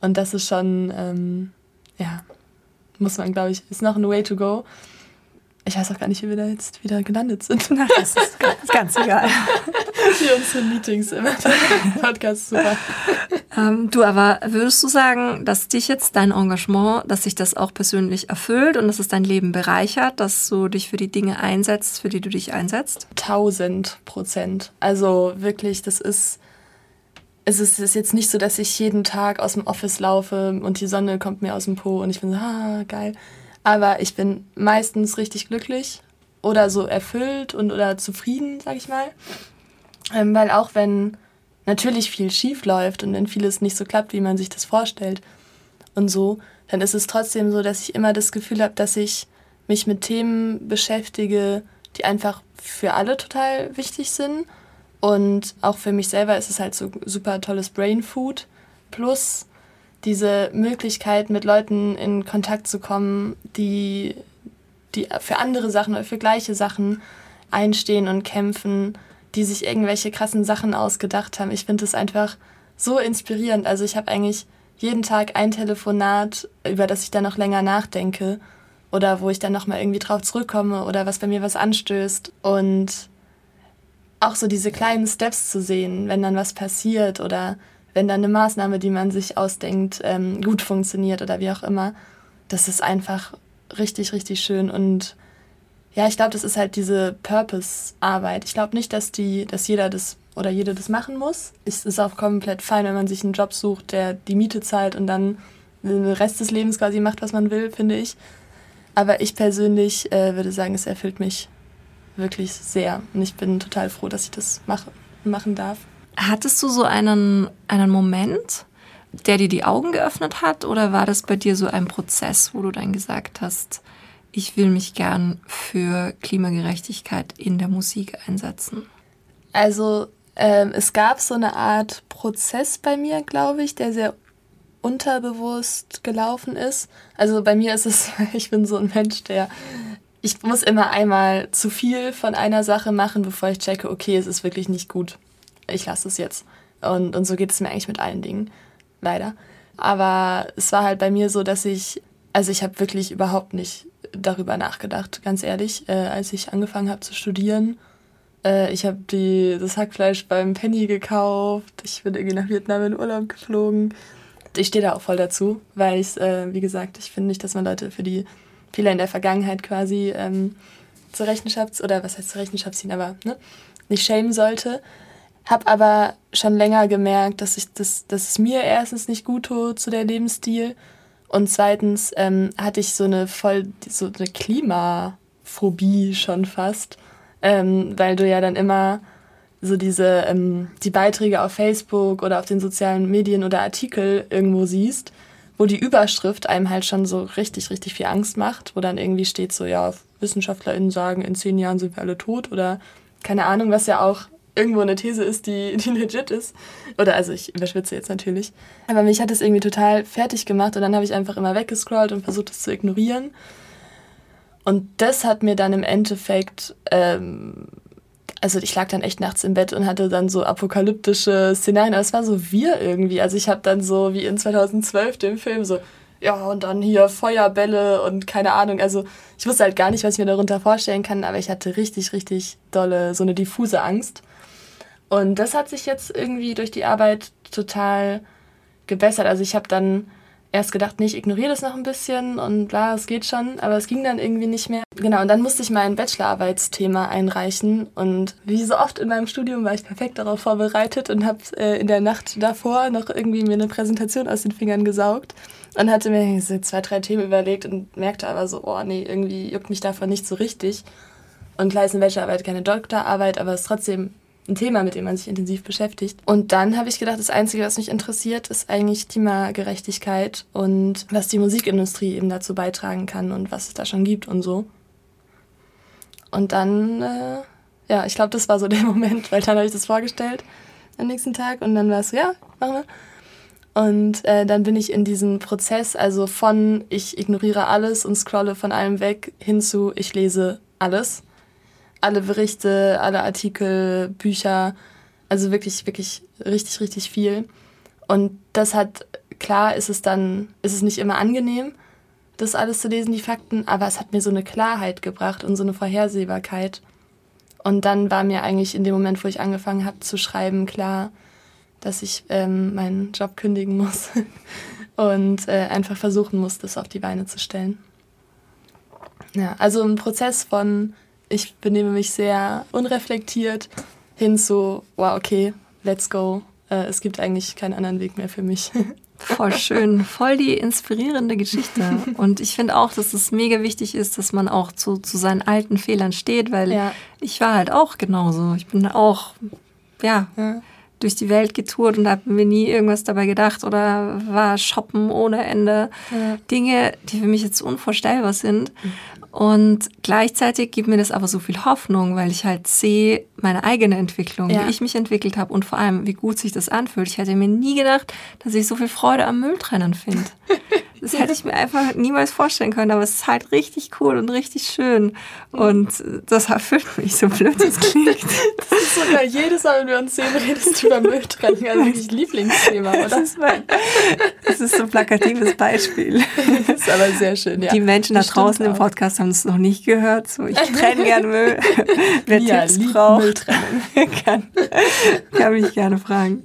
Und das ist schon, ähm, ja, muss man, glaube ich, ist noch ein Way to go. Ich weiß auch gar nicht, wie wir da jetzt wieder gelandet sind. Ach, das ist ganz, ganz egal. Wie unsere Meetings immer. Podcast super. Ähm, du, aber würdest du sagen, dass dich jetzt dein Engagement, dass sich das auch persönlich erfüllt und dass es dein Leben bereichert, dass du dich für die Dinge einsetzt, für die du dich einsetzt? Tausend Prozent. Also wirklich, das ist es ist, ist jetzt nicht so, dass ich jeden Tag aus dem Office laufe und die Sonne kommt mir aus dem Po und ich bin so, ah, geil. Aber ich bin meistens richtig glücklich oder so erfüllt und oder zufrieden, sag ich mal. Ähm, weil auch wenn natürlich viel schief läuft und wenn vieles nicht so klappt, wie man sich das vorstellt und so, dann ist es trotzdem so, dass ich immer das Gefühl habe, dass ich mich mit Themen beschäftige, die einfach für alle total wichtig sind und auch für mich selber ist es halt so super tolles Brain Food. Plus diese Möglichkeit, mit Leuten in Kontakt zu kommen, die, die für andere Sachen oder für gleiche Sachen einstehen und kämpfen, die sich irgendwelche krassen Sachen ausgedacht haben. Ich finde es einfach so inspirierend. Also ich habe eigentlich jeden Tag ein Telefonat, über das ich dann noch länger nachdenke oder wo ich dann noch mal irgendwie drauf zurückkomme oder was bei mir was anstößt und auch so diese kleinen Steps zu sehen, wenn dann was passiert oder wenn dann eine Maßnahme, die man sich ausdenkt, ähm, gut funktioniert oder wie auch immer, das ist einfach richtig, richtig schön. Und ja, ich glaube, das ist halt diese Purpose-Arbeit. Ich glaube nicht, dass die, dass jeder das oder jede das machen muss. Es ist auch komplett fein, wenn man sich einen Job sucht, der die Miete zahlt und dann den Rest des Lebens quasi macht, was man will, finde ich. Aber ich persönlich äh, würde sagen, es erfüllt mich wirklich sehr. Und ich bin total froh, dass ich das mache, machen darf. Hattest du so einen, einen Moment, der dir die Augen geöffnet hat? Oder war das bei dir so ein Prozess, wo du dann gesagt hast, ich will mich gern für Klimagerechtigkeit in der Musik einsetzen? Also ähm, es gab so eine Art Prozess bei mir, glaube ich, der sehr unterbewusst gelaufen ist. Also bei mir ist es, ich bin so ein Mensch, der ich muss immer einmal zu viel von einer Sache machen, bevor ich checke, okay, es ist wirklich nicht gut. Ich lasse es jetzt. Und, und so geht es mir eigentlich mit allen Dingen. Leider. Aber es war halt bei mir so, dass ich, also ich habe wirklich überhaupt nicht darüber nachgedacht, ganz ehrlich, äh, als ich angefangen habe zu studieren. Äh, ich habe das Hackfleisch beim Penny gekauft. Ich bin irgendwie nach Vietnam in Urlaub geflogen. Ich stehe da auch voll dazu, weil ich, äh, wie gesagt, ich finde nicht, dass man Leute für die Fehler in der Vergangenheit quasi ähm, zur Rechenschaft, oder was heißt zur Rechenschaft ziehen, aber ne, nicht schämen sollte. Hab aber schon länger gemerkt, dass, ich das, dass es mir erstens nicht gut tut zu der Lebensstil und zweitens ähm, hatte ich so eine voll, so eine Klimaphobie schon fast, ähm, weil du ja dann immer so diese, ähm, die Beiträge auf Facebook oder auf den sozialen Medien oder Artikel irgendwo siehst wo die Überschrift einem halt schon so richtig, richtig viel Angst macht, wo dann irgendwie steht so, ja, WissenschaftlerInnen sagen, in zehn Jahren sind wir alle tot oder keine Ahnung, was ja auch irgendwo eine These ist, die, die legit ist. Oder also ich überschwitze jetzt natürlich. Aber mich hat das irgendwie total fertig gemacht und dann habe ich einfach immer weggescrollt und versucht, es zu ignorieren. Und das hat mir dann im Endeffekt, ähm, also ich lag dann echt nachts im Bett und hatte dann so apokalyptische Szenarien, aber es war so wir irgendwie. Also ich habe dann so wie in 2012 dem Film so, ja, und dann hier Feuerbälle und keine Ahnung. Also ich wusste halt gar nicht, was ich mir darunter vorstellen kann, aber ich hatte richtig, richtig dolle, so eine diffuse Angst. Und das hat sich jetzt irgendwie durch die Arbeit total gebessert. Also ich habe dann erst gedacht, nee, ich ignoriere das noch ein bisschen und klar, es geht schon, aber es ging dann irgendwie nicht mehr. Genau, und dann musste ich mein Bachelorarbeitsthema einreichen und wie so oft in meinem Studium war ich perfekt darauf vorbereitet und habe äh, in der Nacht davor noch irgendwie mir eine Präsentation aus den Fingern gesaugt und hatte mir so zwei, drei Themen überlegt und merkte aber so, oh nee, irgendwie juckt mich davon nicht so richtig. Und klar ist eine Bachelorarbeit keine Doktorarbeit, aber es ist trotzdem ein Thema, mit dem man sich intensiv beschäftigt. Und dann habe ich gedacht, das Einzige, was mich interessiert, ist eigentlich Klimagerechtigkeit und was die Musikindustrie eben dazu beitragen kann und was es da schon gibt und so. Und dann, äh, ja, ich glaube, das war so der Moment, weil dann habe ich das vorgestellt am nächsten Tag und dann war es so, ja, machen wir. Und äh, dann bin ich in diesen Prozess, also von ich ignoriere alles und scrolle von allem weg hin zu ich lese alles alle Berichte, alle Artikel, Bücher, also wirklich, wirklich richtig, richtig viel. Und das hat, klar ist es dann, ist es nicht immer angenehm, das alles zu lesen, die Fakten, aber es hat mir so eine Klarheit gebracht und so eine Vorhersehbarkeit. Und dann war mir eigentlich in dem Moment, wo ich angefangen habe zu schreiben, klar, dass ich ähm, meinen Job kündigen muss und äh, einfach versuchen muss, das auf die Beine zu stellen. Ja, also ein Prozess von ich benehme mich sehr unreflektiert hin zu, wow, okay, let's go. Äh, es gibt eigentlich keinen anderen Weg mehr für mich. Voll schön, voll die inspirierende Geschichte. Und ich finde auch, dass es mega wichtig ist, dass man auch zu, zu seinen alten Fehlern steht, weil ja. ich war halt auch genauso. Ich bin auch, ja, ja. durch die Welt getourt und habe mir nie irgendwas dabei gedacht oder war shoppen ohne Ende. Ja. Dinge, die für mich jetzt unvorstellbar sind. Und gleichzeitig gibt mir das aber so viel Hoffnung, weil ich halt sehe meine eigene Entwicklung, ja. wie ich mich entwickelt habe und vor allem, wie gut sich das anfühlt. Ich hätte mir nie gedacht, dass ich so viel Freude am Mülltrennen finde. Das hätte ich mir einfach niemals vorstellen können, aber es ist halt richtig cool und richtig schön. Und das erfüllt mich, so blöd es klingt. Das ist sogar jedes Mal, wenn wir uns sehen, redest du über Mülltrennen. Also wirklich Lieblingsthema, oder? Das ist, mein, das ist so ein plakatives Beispiel. Das ist aber sehr schön, ja. Die Menschen da draußen im Podcast haben es noch nicht gehört. So, ich trenne gerne Müll. Wer ja, Tipps braucht, kann, kann mich gerne fragen.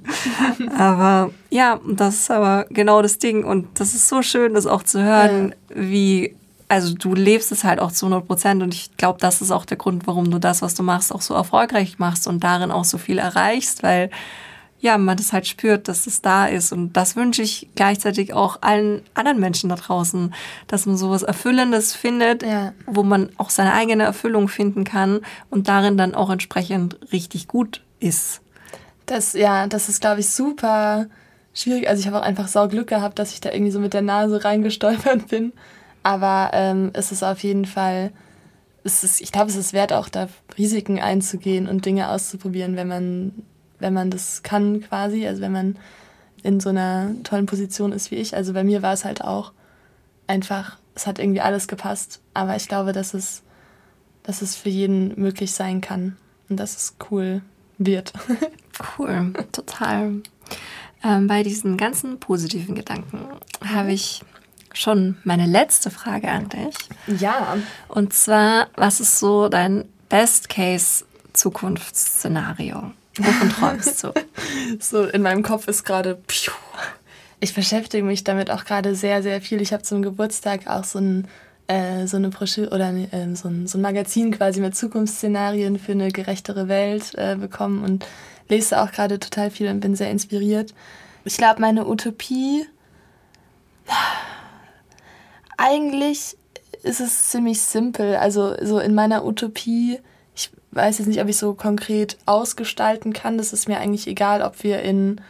Aber ja, das ist aber genau das Ding. Und das ist so schön, das auch zu hören, ja. wie, also du lebst es halt auch zu 100 Prozent. Und ich glaube, das ist auch der Grund, warum du das, was du machst, auch so erfolgreich machst und darin auch so viel erreichst, weil ja, man das halt spürt, dass es da ist. Und das wünsche ich gleichzeitig auch allen anderen Menschen da draußen, dass man sowas Erfüllendes findet, ja. wo man auch seine eigene Erfüllung finden kann und darin dann auch entsprechend richtig gut ist. Das, ja, das ist, glaube ich, super schwierig. Also ich habe auch einfach sau Glück gehabt, dass ich da irgendwie so mit der Nase reingestolpert bin. Aber ähm, es ist auf jeden Fall, es ist, ich glaube, es ist wert, auch da Risiken einzugehen und Dinge auszuprobieren, wenn man, wenn man das kann quasi. Also wenn man in so einer tollen Position ist wie ich. Also bei mir war es halt auch einfach, es hat irgendwie alles gepasst. Aber ich glaube, dass es, dass es für jeden möglich sein kann. Und dass es cool wird. Cool, total. Ähm, bei diesen ganzen positiven Gedanken habe ich schon meine letzte Frage an dich. Ja. Und zwar, was ist so dein Best-Case-Zukunftsszenario? Wovon träumst du? so, in meinem Kopf ist gerade, ich beschäftige mich damit auch gerade sehr, sehr viel. Ich habe zum Geburtstag auch so ein äh, so eine Broschüre oder äh, so, ein, so ein Magazin quasi mit Zukunftsszenarien für eine gerechtere Welt äh, bekommen und lese auch gerade total viel und bin sehr inspiriert. Ich glaube, meine Utopie, eigentlich ist es ziemlich simpel. Also so in meiner Utopie, weiß jetzt nicht, ob ich so konkret ausgestalten kann. Das ist mir eigentlich egal, ob wir in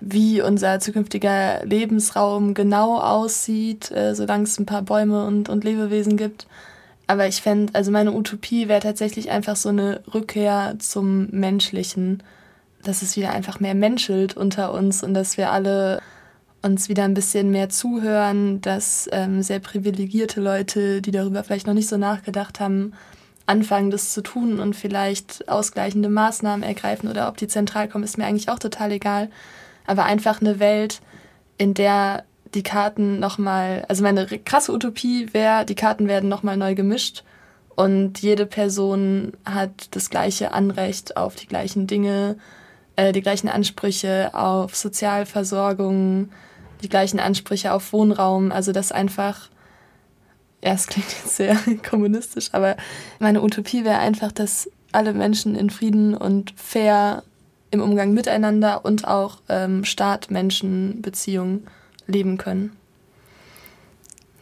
wie unser zukünftiger Lebensraum genau aussieht, äh, solange es ein paar Bäume und, und Lebewesen gibt. Aber ich fände, also meine Utopie wäre tatsächlich einfach so eine Rückkehr zum Menschlichen, dass es wieder einfach mehr menschelt unter uns und dass wir alle uns wieder ein bisschen mehr zuhören, dass ähm, sehr privilegierte Leute, die darüber vielleicht noch nicht so nachgedacht haben, anfangen, das zu tun und vielleicht ausgleichende Maßnahmen ergreifen oder ob die zentral kommen, ist mir eigentlich auch total egal. Aber einfach eine Welt, in der die Karten nochmal, also meine krasse Utopie wäre, die Karten werden nochmal neu gemischt und jede Person hat das gleiche Anrecht auf die gleichen Dinge, äh, die gleichen Ansprüche auf Sozialversorgung, die gleichen Ansprüche auf Wohnraum. Also dass einfach, ja, es klingt jetzt sehr kommunistisch, aber meine Utopie wäre einfach, dass alle Menschen in Frieden und fair im Umgang miteinander und auch ähm, Staat-Menschen-Beziehungen leben können.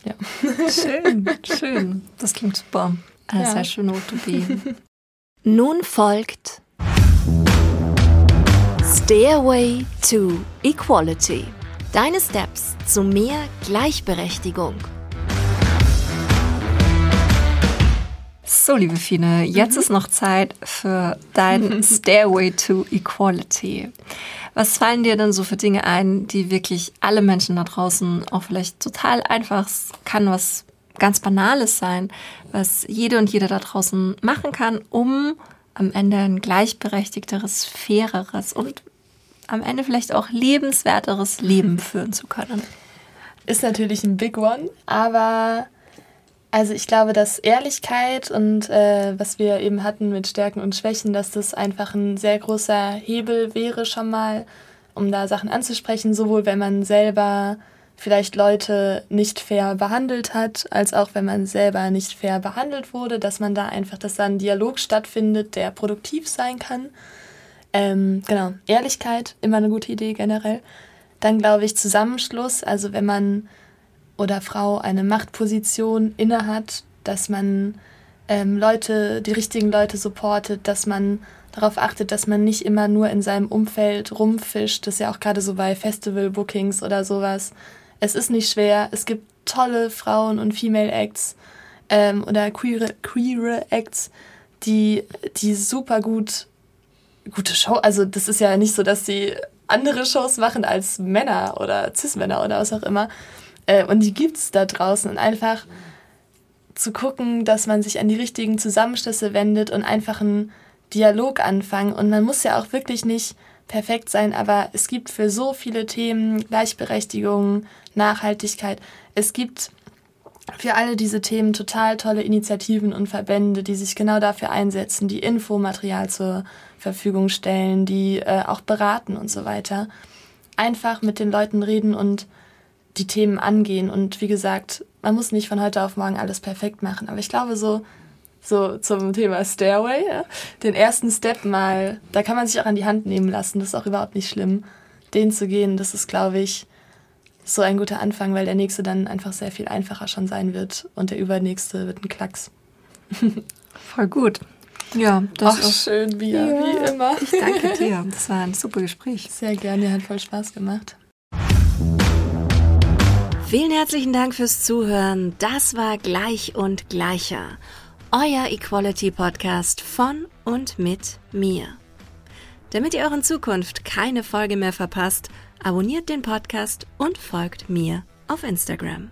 Ja. Schön, schön. Das klingt super. Eine ja. sehr schöne Utopie. Nun folgt Stairway to Equality. Deine Steps zu mehr Gleichberechtigung. So, liebe Fine, jetzt mhm. ist noch Zeit für dein Stairway to Equality. Was fallen dir denn so für Dinge ein, die wirklich alle Menschen da draußen auch vielleicht total einfach kann, was ganz Banales sein, was jede und jeder da draußen machen kann, um am Ende ein gleichberechtigteres, faireres und am Ende vielleicht auch lebenswerteres Leben führen zu können. Ist natürlich ein Big One, aber also ich glaube, dass Ehrlichkeit und äh, was wir eben hatten mit Stärken und Schwächen, dass das einfach ein sehr großer Hebel wäre schon mal, um da Sachen anzusprechen, sowohl wenn man selber vielleicht Leute nicht fair behandelt hat, als auch wenn man selber nicht fair behandelt wurde, dass man da einfach, dass da ein Dialog stattfindet, der produktiv sein kann. Ähm, genau, Ehrlichkeit, immer eine gute Idee generell. Dann glaube ich Zusammenschluss, also wenn man oder Frau eine Machtposition innehat, dass man ähm, Leute, die richtigen Leute supportet, dass man darauf achtet, dass man nicht immer nur in seinem Umfeld rumfischt. Das ist ja auch gerade so bei Festival-Bookings oder sowas. Es ist nicht schwer. Es gibt tolle Frauen- und Female-Acts ähm, oder queere, queere Acts, die, die super gut gute Show. Also das ist ja nicht so, dass sie andere Shows machen als Männer oder Cis-Männer oder was auch immer. Äh, und die gibt es da draußen. Und einfach zu gucken, dass man sich an die richtigen Zusammenschlüsse wendet und einfach einen Dialog anfangen. Und man muss ja auch wirklich nicht perfekt sein, aber es gibt für so viele Themen Gleichberechtigung, Nachhaltigkeit. Es gibt für alle diese Themen total tolle Initiativen und Verbände, die sich genau dafür einsetzen, die Infomaterial zur Verfügung stellen, die äh, auch beraten und so weiter. Einfach mit den Leuten reden und die Themen angehen. Und wie gesagt, man muss nicht von heute auf morgen alles perfekt machen. Aber ich glaube, so, so zum Thema Stairway, ja, den ersten Step mal, da kann man sich auch an die Hand nehmen lassen. Das ist auch überhaupt nicht schlimm. Den zu gehen, das ist, glaube ich, so ein guter Anfang, weil der nächste dann einfach sehr viel einfacher schon sein wird und der übernächste wird ein Klacks. Voll gut. Ja, das Ach, ist schön, Bia, ja, wie immer. Ich danke dir. Das war ein super Gespräch. Sehr gerne, hat voll Spaß gemacht. Vielen herzlichen Dank fürs Zuhören. Das war Gleich und Gleicher. Euer Equality Podcast von und mit mir. Damit ihr auch in Zukunft keine Folge mehr verpasst, abonniert den Podcast und folgt mir auf Instagram.